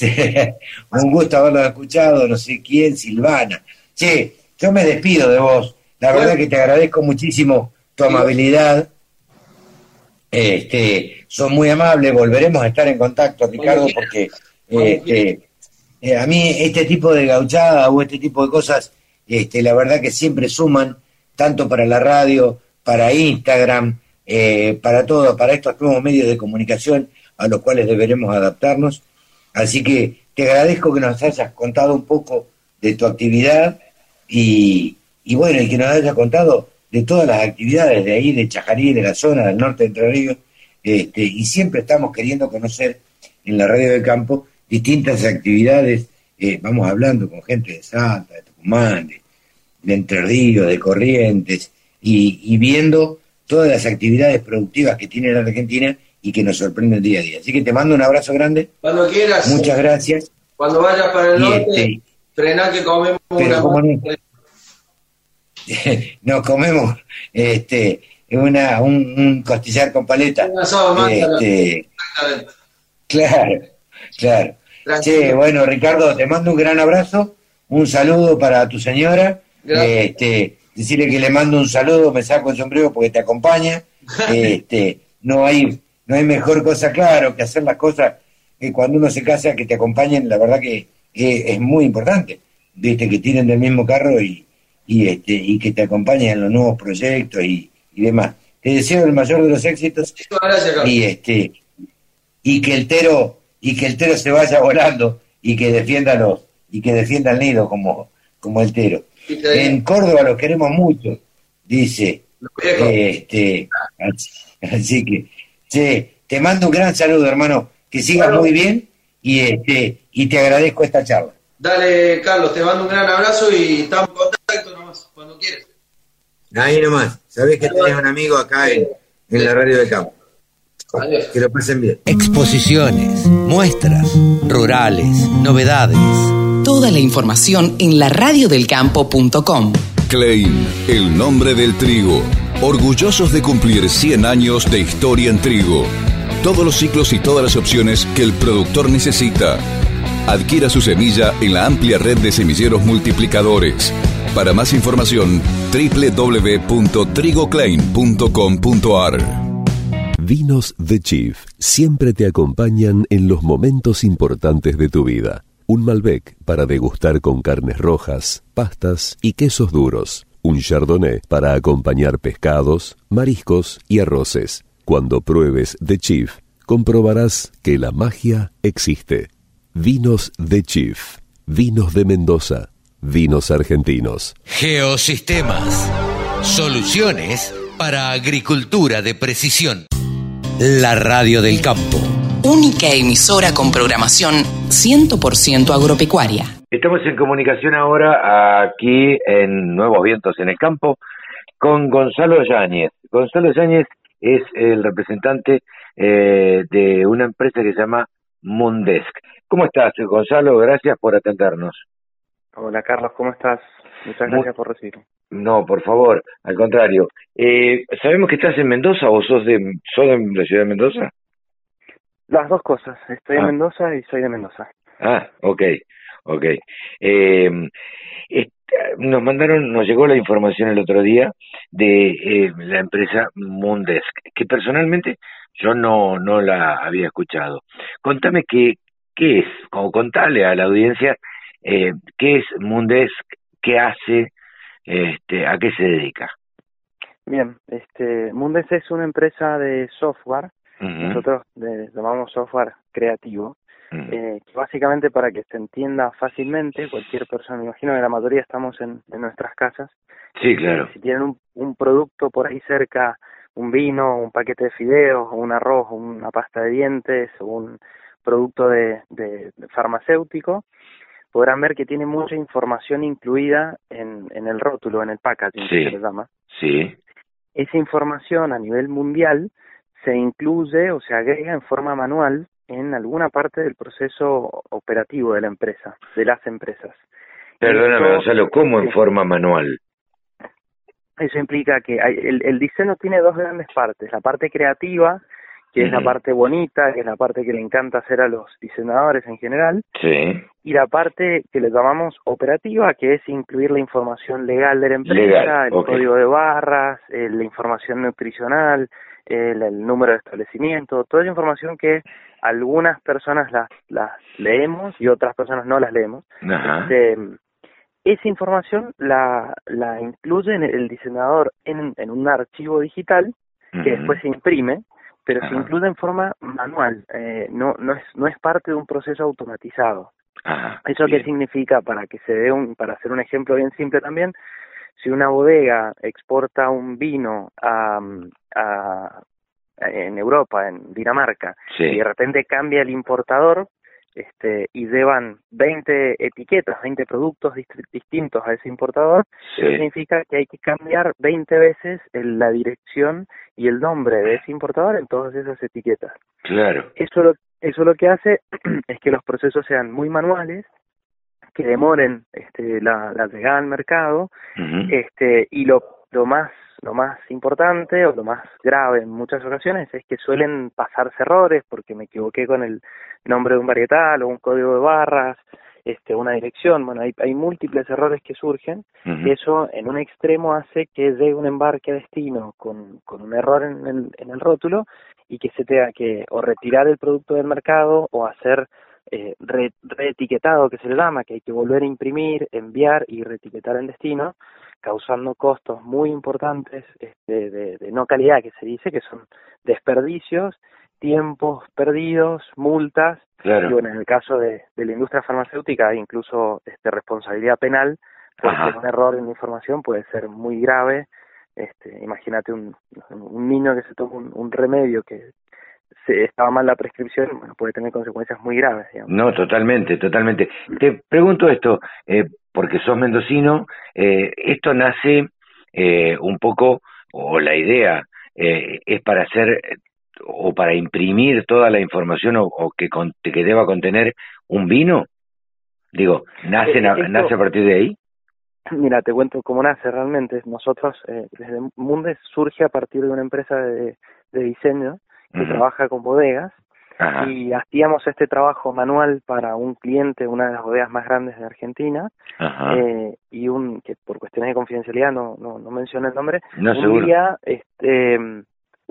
un gusto haberlo escuchado, no sé quién, Silvana. Che, yo me despido de vos. La verdad que te agradezco muchísimo tu amabilidad. Este, son muy amables, volveremos a estar en contacto, Ricardo, porque este, eh, a mí este tipo de gauchada o este tipo de cosas, este, la verdad que siempre suman, tanto para la radio, para Instagram, eh, para todo, para estos nuevos medios de comunicación a los cuales deberemos adaptarnos. Así que te agradezco que nos hayas contado un poco de tu actividad y, bueno, y que nos haya contado de todas las actividades de ahí, de Chajarí, de la zona del norte de Entre Ríos, este, y siempre estamos queriendo conocer en la radio del campo distintas actividades, eh, vamos hablando con gente de Salta, de Tucumán, de, Entre Ríos, de Corrientes, y, viendo todas las actividades productivas que tiene la Argentina y que nos sorprenden día a día. Así que te mando un abrazo grande. Cuando quieras. Muchas gracias. Cuando vayas para el norte, este, frená que comemos una... nos comemos este una, un, costillar con paleta. Este, claro, claro. bueno, Ricardo, te mando un gran abrazo, un saludo para tu señora. Este, decirle que le mando un saludo, me saco el sombrero porque te acompaña. este, no hay, no hay mejor cosa, claro, que hacer las cosas que cuando uno se casa que te acompañen, la verdad que, es muy importante. Viste, que tienen del mismo carro y, y, este, y que te acompañen en los nuevos proyectos y, y demás. Te deseo el mayor de los éxitos y este y que el tero y que el tero se vaya volando y que defienda los y que defienda el nido como como el tero. En Córdoba lo queremos mucho, dice. Este, así, que te mando un gran saludo, hermano, que sigas muy bien y este y te agradezco esta charla. Dale, Carlos, te mando un gran abrazo y estamos en contacto nomás, cuando quieras. Ahí nomás. Sabés que tenés un amigo acá en, la radio del campo. Que lo pasen bien. Exposiciones, muestras, rurales, novedades. Toda la información en la laradiodelcampo.com. Klein, el nombre del trigo. Orgullosos de cumplir 100 años de historia en trigo. Todos los ciclos y todas las opciones que el productor necesita. Adquiera su semilla en la amplia red de semilleros multiplicadores para más información, www.trigoclaim.com.ar. Vinos The Chief siempre te acompañan en los momentos importantes de tu vida. Un Malbec para degustar con carnes rojas, pastas y quesos duros. Un Chardonnay para acompañar pescados, mariscos y arroces. Cuando pruebes The Chief, comprobarás que la magia existe. Vinos The Chief. Vinos de Mendoza Vinos argentinos. Geosistemas. Soluciones para agricultura de precisión. La radio del campo. Única emisora con programación 100% agropecuaria. Estamos en comunicación ahora aquí en Nuevos Vientos en el Campo con Gonzalo Yáñez. Gonzalo Yáñez es el representante eh, de una empresa que se llama Mundesk. ¿Cómo estás, Gonzalo? Gracias por atendernos. Hola Carlos, ¿cómo estás? Muchas gracias por recibirme. No, por favor, al contrario. Eh, ¿Sabemos que estás en Mendoza o sos de, sos de la ciudad de Mendoza? Las dos cosas, estoy en ah. Mendoza y soy de Mendoza. Ah, ok, ok. Eh, nos mandaron, nos llegó la información el otro día de eh, la empresa Mundesk, que personalmente yo no, no la había escuchado. Contame qué, qué es, como contale a la audiencia eh, ¿Qué es Mundesk? ¿Qué hace? Este, ¿A qué se dedica? Bien, este, Mundesk es una empresa de software, nosotros llamamos software creativo, eh, básicamente para que se entienda fácilmente, cualquier persona, me imagino que la mayoría estamos en, nuestras casas. Sí, claro. si tienen un, un producto por ahí cerca, un vino, un paquete de fideos, un arroz, una pasta de dientes, un producto de, de farmacéutico, podrán ver que tiene mucha información incluida en, en el rótulo, en el packaging, que se llama. Sí. Esa información a nivel mundial se incluye o se agrega en forma manual en alguna parte del proceso operativo de la empresa, de las empresas. Perdóname, Gonzalo, ¿cómo en forma manual? Eso implica que el, el diseño tiene dos grandes partes, la parte creativa, que es la parte bonita, que es la parte que le encanta hacer a los diseñadores en general, sí. y la parte que le llamamos operativa, que es incluir la información legal de la empresa, el código de barras, eh, la información nutricional, el, número de establecimiento, toda esa información que algunas personas las, las leemos y otras personas no las leemos. Este, esa información la, la incluye el diseñador en, en un archivo digital que después se imprime pero se incluye en forma manual, eh, no, no, es, no es parte de un proceso automatizado. ¿Eso qué significa? Para que se dé un, para hacer un ejemplo bien simple también, si una bodega exporta un vino a, a en Europa, en Dinamarca, y de repente cambia el importador, este, y llevan 20 etiquetas, 20 productos distintos a ese importador, eso significa que hay que cambiar 20 veces la dirección y el nombre de ese importador en todas esas etiquetas. Claro. Eso lo, eso lo que hace es que los procesos sean muy manuales, que demoren este, la, la llegada al mercado, este, y lo, lo más lo más importante o lo más grave en muchas ocasiones es que suelen pasarse errores porque me equivoqué con el nombre de un varietal o un código de barras, este, una dirección. Bueno, hay, hay múltiples errores que surgen y eso en un extremo hace que llegue un embarque a destino con, con un error en el, en el rótulo y que se tenga que o retirar el producto del mercado o hacer eh, reetiquetado que se le llama, que hay que volver a imprimir, enviar y reetiquetar en destino causando costos muy importantes este, de, no calidad, que se dice, que son desperdicios, tiempos perdidos, multas, y bueno, en el caso de, la industria farmacéutica, incluso este, responsabilidad penal, porque un error en la información puede ser muy grave. Este, imagínate un, un niño que se toma un, remedio que se estaba mal la prescripción, bueno, puede tener consecuencias muy graves. No, totalmente, totalmente. Te pregunto esto, eh, porque sos mendocino, eh, esto nace eh, un poco, o la idea eh, es para hacer o para imprimir toda la información o, que, que deba contener un vino. Digo, ¿nace, ¿nace a partir de ahí? Mira, te cuento cómo nace realmente. Nosotros, desde Mundes, surge a partir de una empresa de, diseño que trabaja con bodegas y hacíamos este trabajo manual para un cliente, una de las bodegas más grandes de Argentina, eh, y un que por cuestiones de confidencialidad no, no, no menciono el nombre, un día este,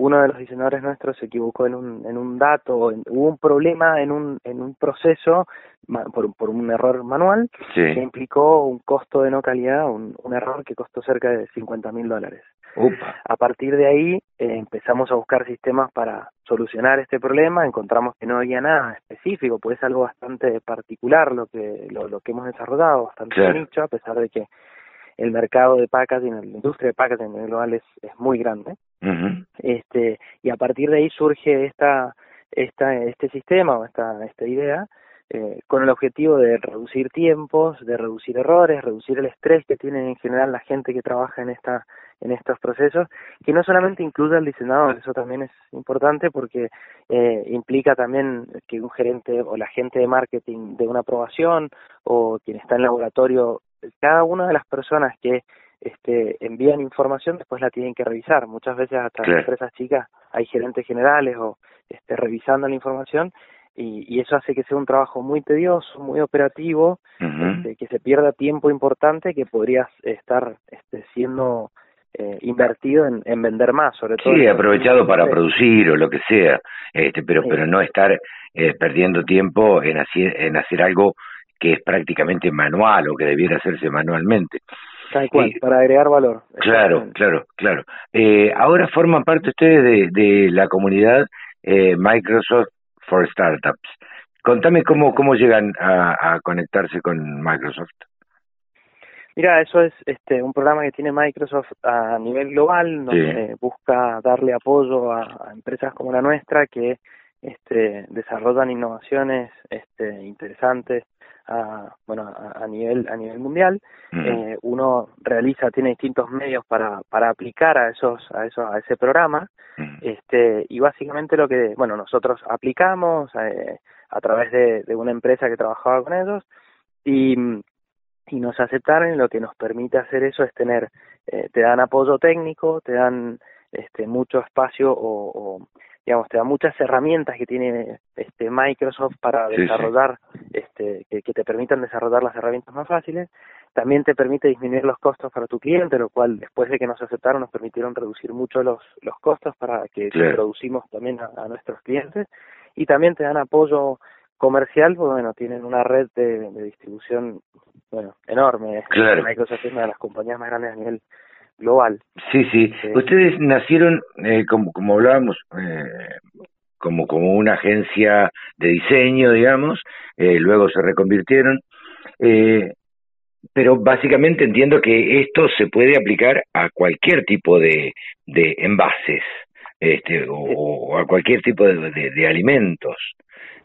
uno de los diseñadores nuestros se equivocó en un, en un dato, hubo un problema en un, en un proceso por, por un error manual que implicó un costo de no calidad, un, un error que costó cerca de 50 mil dólares. A partir de ahí eh, empezamos a buscar sistemas para solucionar este problema, encontramos que no había nada específico, pues es algo bastante particular lo que lo, lo que hemos desarrollado, bastante nicho, a pesar de que el mercado de packaging, la industria de packaging global es, es muy grande. este Y a partir de ahí surge esta, esta este sistema o esta, esta idea eh, con el objetivo de reducir tiempos, de reducir errores, reducir el estrés que tiene en general la gente que trabaja en esta en estos procesos, que no solamente incluye al diseñador, eso también es importante porque eh, implica también que un gerente o la gente de marketing de una aprobación o quien está en laboratorio, cada una de las personas que este, envían información después la tienen que revisar. Muchas veces hasta en empresas chicas hay gerentes generales o este, revisando la información y, eso hace que sea un trabajo muy tedioso, muy operativo, este, que se pierda tiempo importante que podría estar este, siendo eh, invertido en, en, vender más, sobre todo. Sí, aprovechado para producir o lo que sea, este, pero, pero no estar eh, perdiendo tiempo en hacer, en hacer algo que es prácticamente manual o que debiera hacerse manualmente. Tal cual, para agregar valor. Claro, claro, claro. Eh, ahora forman parte ustedes de, de la comunidad eh, Microsoft for Startups. Contame cómo, cómo llegan a, a conectarse con Microsoft. Mira, eso es este, un programa que tiene Microsoft a nivel global, donde busca darle apoyo a, empresas como la nuestra que este, desarrollan innovaciones este, interesantes a, bueno, a, nivel a nivel mundial. Eh, uno realiza, tiene distintos medios para, para aplicar a esos a esos a ese programa. Este y básicamente lo que bueno nosotros aplicamos eh, a través de, de una empresa que trabajaba con ellos y y nos aceptaron lo que nos permite hacer eso es tener, eh, te dan apoyo técnico, te dan este, mucho espacio o, digamos, te dan muchas herramientas que tiene este Microsoft para desarrollar, este, que, te permitan desarrollar las herramientas más fáciles. También te permite disminuir los costos para tu cliente, lo cual después de que nos aceptaron nos permitieron reducir mucho los, los costos para que producimos también a, a nuestros clientes. Y también te dan apoyo comercial, pues bueno, tienen una red de, distribución, bueno, enorme. Claro. Microsoft es una de las compañías más grandes a nivel global. Sí, sí. Ustedes nacieron, eh, como, como hablábamos, eh, como, como una agencia de diseño, digamos, eh, luego se reconvirtieron. Eh, pero básicamente entiendo que esto se puede aplicar a cualquier tipo de, de envases este, o, a cualquier tipo de, de, alimentos,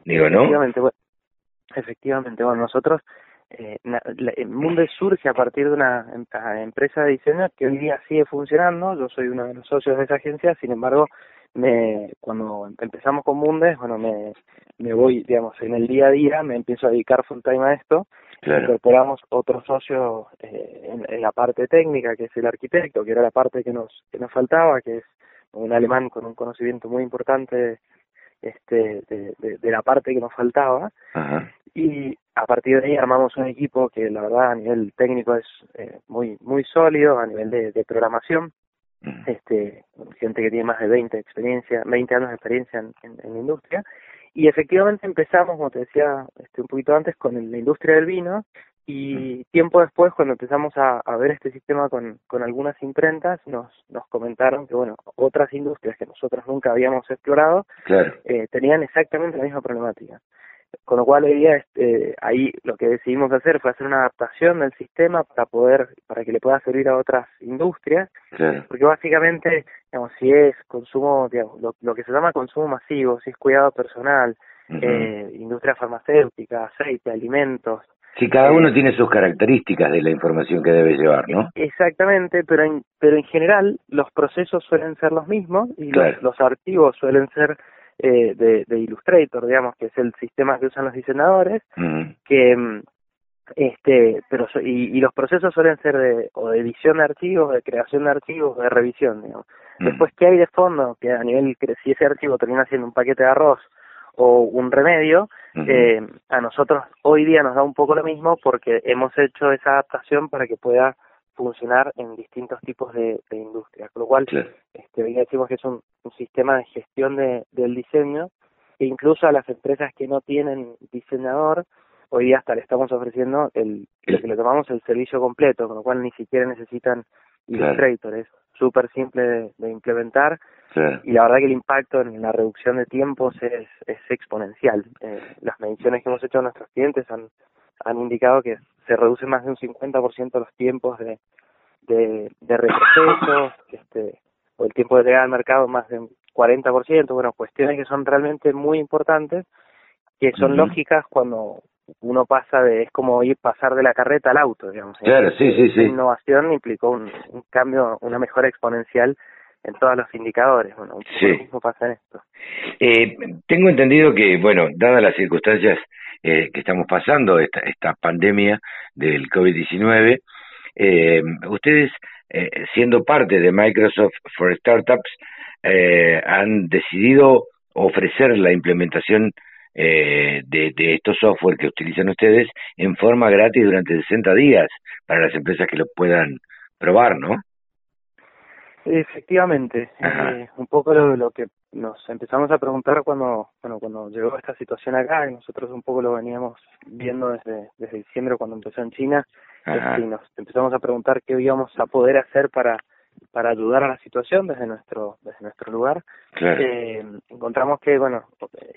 digo, ¿no? Efectivamente, bueno, efectivamente, bueno nosotros, eh, el mundo surge a partir de una em, empresa de diseño que hoy día sigue funcionando, yo soy uno de los socios de esa agencia, sin embargo, me, cuando empezamos con Mundes, bueno, me, me voy, digamos, en el día a día, me empiezo a dedicar full time a esto, incorporamos otro socio eh, en, la parte técnica, que es el arquitecto, que era la parte que nos, que nos faltaba, que es un alemán con un conocimiento muy importante este, de, de, la parte que nos faltaba. Y a partir de ahí armamos un equipo que la verdad a nivel técnico es eh, muy muy sólido, a nivel de, de programación. Este gente que tiene más de 20 experiencia 20 años de experiencia en, en, la industria. Y efectivamente empezamos como te decía este un poquito antes con la industria del vino. Y tiempo después cuando empezamos a, a ver este sistema con, con algunas imprentas nos nos comentaron que bueno otras industrias que nosotros nunca habíamos explorado eh, tenían exactamente la misma problemática con lo cual hoy día este, ahí lo que decidimos hacer fue hacer una adaptación del sistema para poder para que le pueda servir a otras industrias porque básicamente digamos si es consumo digamos lo, lo, que se llama consumo masivo si es cuidado personal eh, industria farmacéutica aceite alimentos si cada uno eh, tiene sus características de la información que debe llevar, ¿no? Exactamente, pero en, pero en general los procesos suelen ser los mismos y los, los archivos suelen ser eh, de, de, Illustrator, digamos, que es el sistema que usan los diseñadores, que mm, este pero y, y, los procesos suelen ser de o de edición de archivos de creación de archivos de revisión digamos. después qué hay de fondo que a nivel si ese archivo termina siendo un paquete de arroz o un remedio eh, a nosotros hoy día nos da un poco lo mismo porque hemos hecho esa adaptación para que pueda funcionar en distintos tipos de, de industria. Con lo cual, este, hoy decimos que es un, sistema de gestión de, del diseño que incluso a las empresas que no tienen diseñador, hoy día hasta le estamos ofreciendo el, lo que le llamamos el servicio completo, con lo cual ni siquiera necesitan Illustrator, es súper simple de, implementar y la verdad que el impacto en la reducción de tiempos es, es exponencial. Eh, las mediciones que hemos hecho a nuestros clientes han, han indicado que se reduce más de un 50% los tiempos de, de, de retroceso, este, o el tiempo de llegar al mercado más de un 40%, bueno, cuestiones que son realmente muy importantes, que son lógicas cuando uno pasa de, es como ir pasar de la carreta al auto, digamos. Claro, sí, sí, sí. La innovación implicó un, un, cambio, una mejora exponencial en todos los indicadores. Bueno, un poco lo mismo pasa en esto. Eh, tengo entendido que, bueno, dadas las circunstancias eh, que estamos pasando, esta, esta pandemia del COVID-19, eh, ustedes, eh, siendo parte de Microsoft for Startups, eh, han decidido ofrecer la implementación eh, de, de, estos software que utilizan ustedes en forma gratis durante 60 días para las empresas que lo puedan probar, ¿no? Efectivamente, eh, un poco lo, lo, que nos empezamos a preguntar cuando bueno cuando llegó esta situación acá y nosotros un poco lo veníamos viendo desde desde diciembre cuando empezó en China y nos empezamos a preguntar qué íbamos a poder hacer para para ayudar a la situación desde nuestro desde nuestro lugar. Eh, encontramos que bueno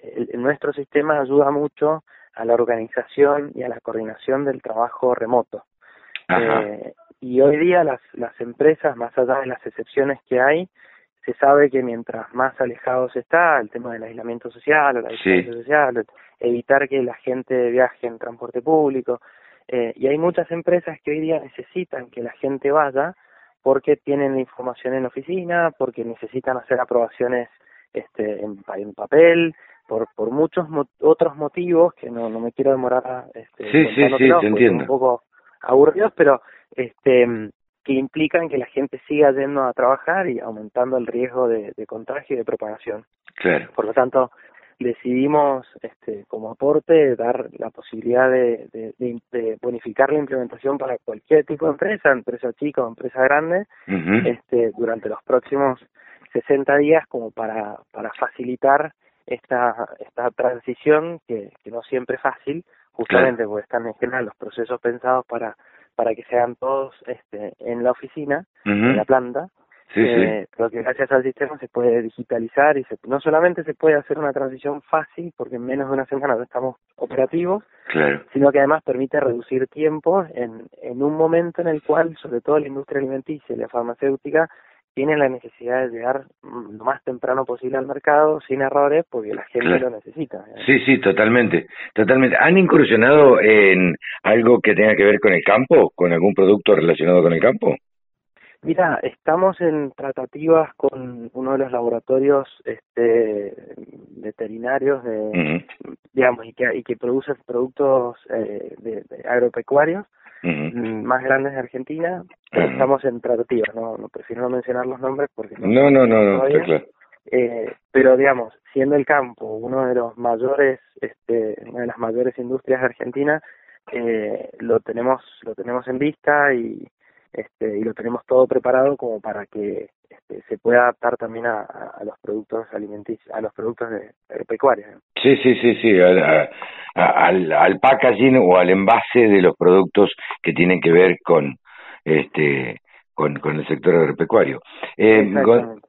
el, nuestro sistema ayuda mucho a la organización y a la coordinación del trabajo remoto eh, y hoy día las, las empresas, más allá de las excepciones que hay, se sabe que mientras más alejados está el tema del aislamiento social o la distancia social, evitar que la gente viaje en transporte público, eh, y hay muchas empresas que hoy día necesitan que la gente vaya porque tienen la información en la oficina, porque necesitan hacer aprobaciones este, en, en papel, por, por muchos otros motivos que no, no me quiero demorar este, sí, sí, sí, te entiendo. un poco aburridos, pero este que implican que la gente siga yendo a trabajar y aumentando el riesgo de, de contagio y de propagación. Claro. Por lo tanto, decidimos este, como aporte dar la posibilidad de, de, de, bonificar la implementación para cualquier tipo de empresa, empresa chica o empresa grande, este, durante los próximos 60 días como para, para facilitar esta, esta transición que, que no siempre es fácil, justamente porque están en general los procesos pensados para para que se hagan todos este, en la oficina, en la planta, Sí, eh, Pero que gracias al sistema se puede digitalizar y se, no solamente se puede hacer una transición fácil, porque en menos de una semana ya estamos operativos, claro. sino que además permite reducir tiempo en, en un momento en el cual, sobre todo la industria alimenticia y la farmacéutica, tienen la necesidad de llegar lo más temprano posible al mercado sin errores porque la gente lo necesita. Sí, sí, totalmente, totalmente. ¿Han incursionado en algo que tenga que ver con el campo, con algún producto relacionado con el campo? Mira, estamos en tratativas con uno de los laboratorios este, veterinarios de, digamos, y que, y que produce productos eh, de, agropecuarios mm, más grandes de Argentina. Estamos en tratativas, no, no prefiero no mencionar los nombres porque no, no, no, no, claro. Eh, pero digamos, siendo el campo uno de los mayores, este, una de las mayores industrias de Argentina, eh, lo tenemos, lo tenemos en vista y este, y lo tenemos todo preparado como para que este, se pueda adaptar también a, los productos alimenticios, a los productos de, pecuarios. Sí, sí, sí, sí, al, al packaging o al envase de los productos que tienen que ver con este con, con el sector agropecuario. Eh,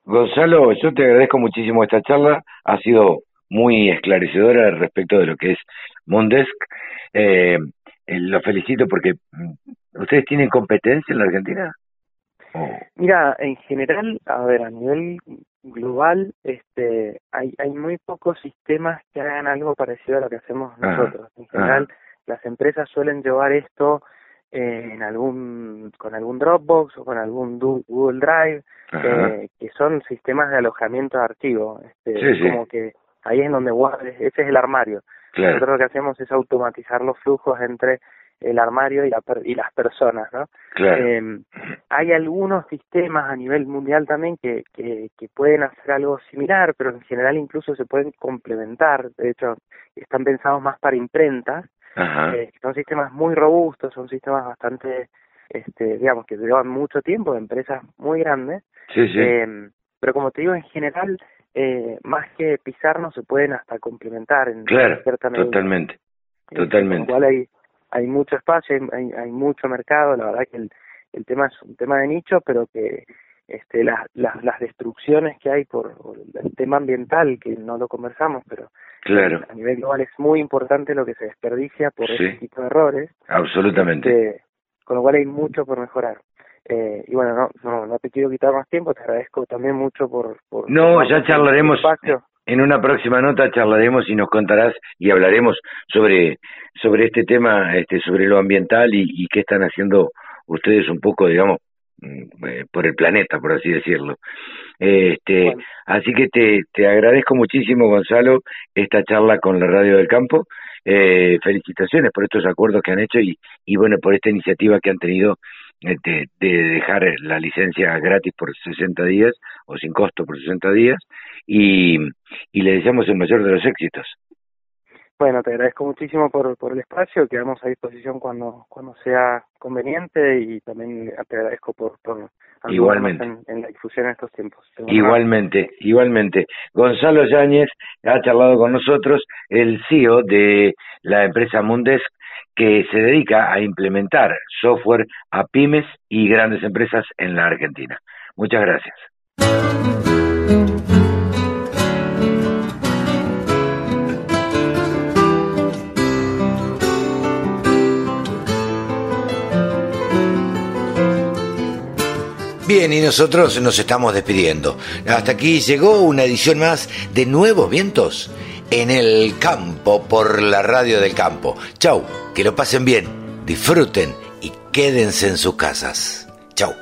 Gonzalo, yo te agradezco muchísimo esta charla, ha sido muy esclarecedora respecto de lo que es Mondesk. Eh, eh, lo felicito porque ustedes tienen competencia en la Argentina. Mira, en general, a ver, a nivel global, este, hay, hay muy pocos sistemas que hagan algo parecido a lo que hacemos nosotros. En general, las empresas suelen llevar esto eh, en algún, con algún Dropbox o con algún Google Drive, eh, que son sistemas de alojamiento de archivos. Este, Como que ahí es donde guardes, ese es el armario. Nosotros lo que hacemos es automatizar los flujos entre el armario y, la, y las personas, ¿no? Eh, hay algunos sistemas a nivel mundial también que, que, que, pueden hacer algo similar, pero en general incluso se pueden complementar. De hecho, están pensados más para imprentas. Eh, son sistemas muy robustos, son sistemas bastante, este, digamos, que llevan mucho tiempo, de empresas muy grandes. Sí, sí. Eh, pero como te digo, en general eh, más que pisarnos se pueden hasta complementar en claro, totalmente eh, totalmente igual hay hay mucho espacio hay, hay mucho mercado la verdad que el, el tema es un tema de nicho pero que este las las, las destrucciones que hay por, el tema ambiental que no lo conversamos pero claro. a nivel global es muy importante lo que se desperdicia por ese tipo de errores. Absolutamente. Este, con lo cual hay mucho por mejorar. Eh, y bueno, no, no, no te quiero quitar más tiempo, te agradezco también mucho por... por no, ya charlaremos, en una próxima nota charlaremos y nos contarás y hablaremos sobre, sobre este tema, este, sobre lo ambiental y, y qué están haciendo ustedes un poco, digamos, mm, eh, por el planeta, por así decirlo. Este, Así que te, te agradezco muchísimo, Gonzalo, esta charla con la Radio del Campo. Eh, felicitaciones por estos acuerdos que han hecho y, y bueno, por esta iniciativa que han tenido de, de, dejar la licencia gratis por 60 días o sin costo por 60 días y, y le deseamos el mayor de los éxitos. Bueno, te agradezco muchísimo por, por el espacio, quedamos a disposición cuando, cuando sea conveniente y también te agradezco por, por igualmente en, la difusión en estos tiempos. Igualmente, igualmente. Gonzalo Yáñez ha charlado con nosotros, el CEO de la empresa Mundesk, que se dedica a implementar software a pymes y grandes empresas en la Argentina. Muchas gracias. Bien, y nosotros nos estamos despidiendo. Hasta aquí llegó una edición más de Nuevos Vientos en el campo por la radio del campo. Chau, que lo pasen bien, disfruten y quédense en sus casas. Chau.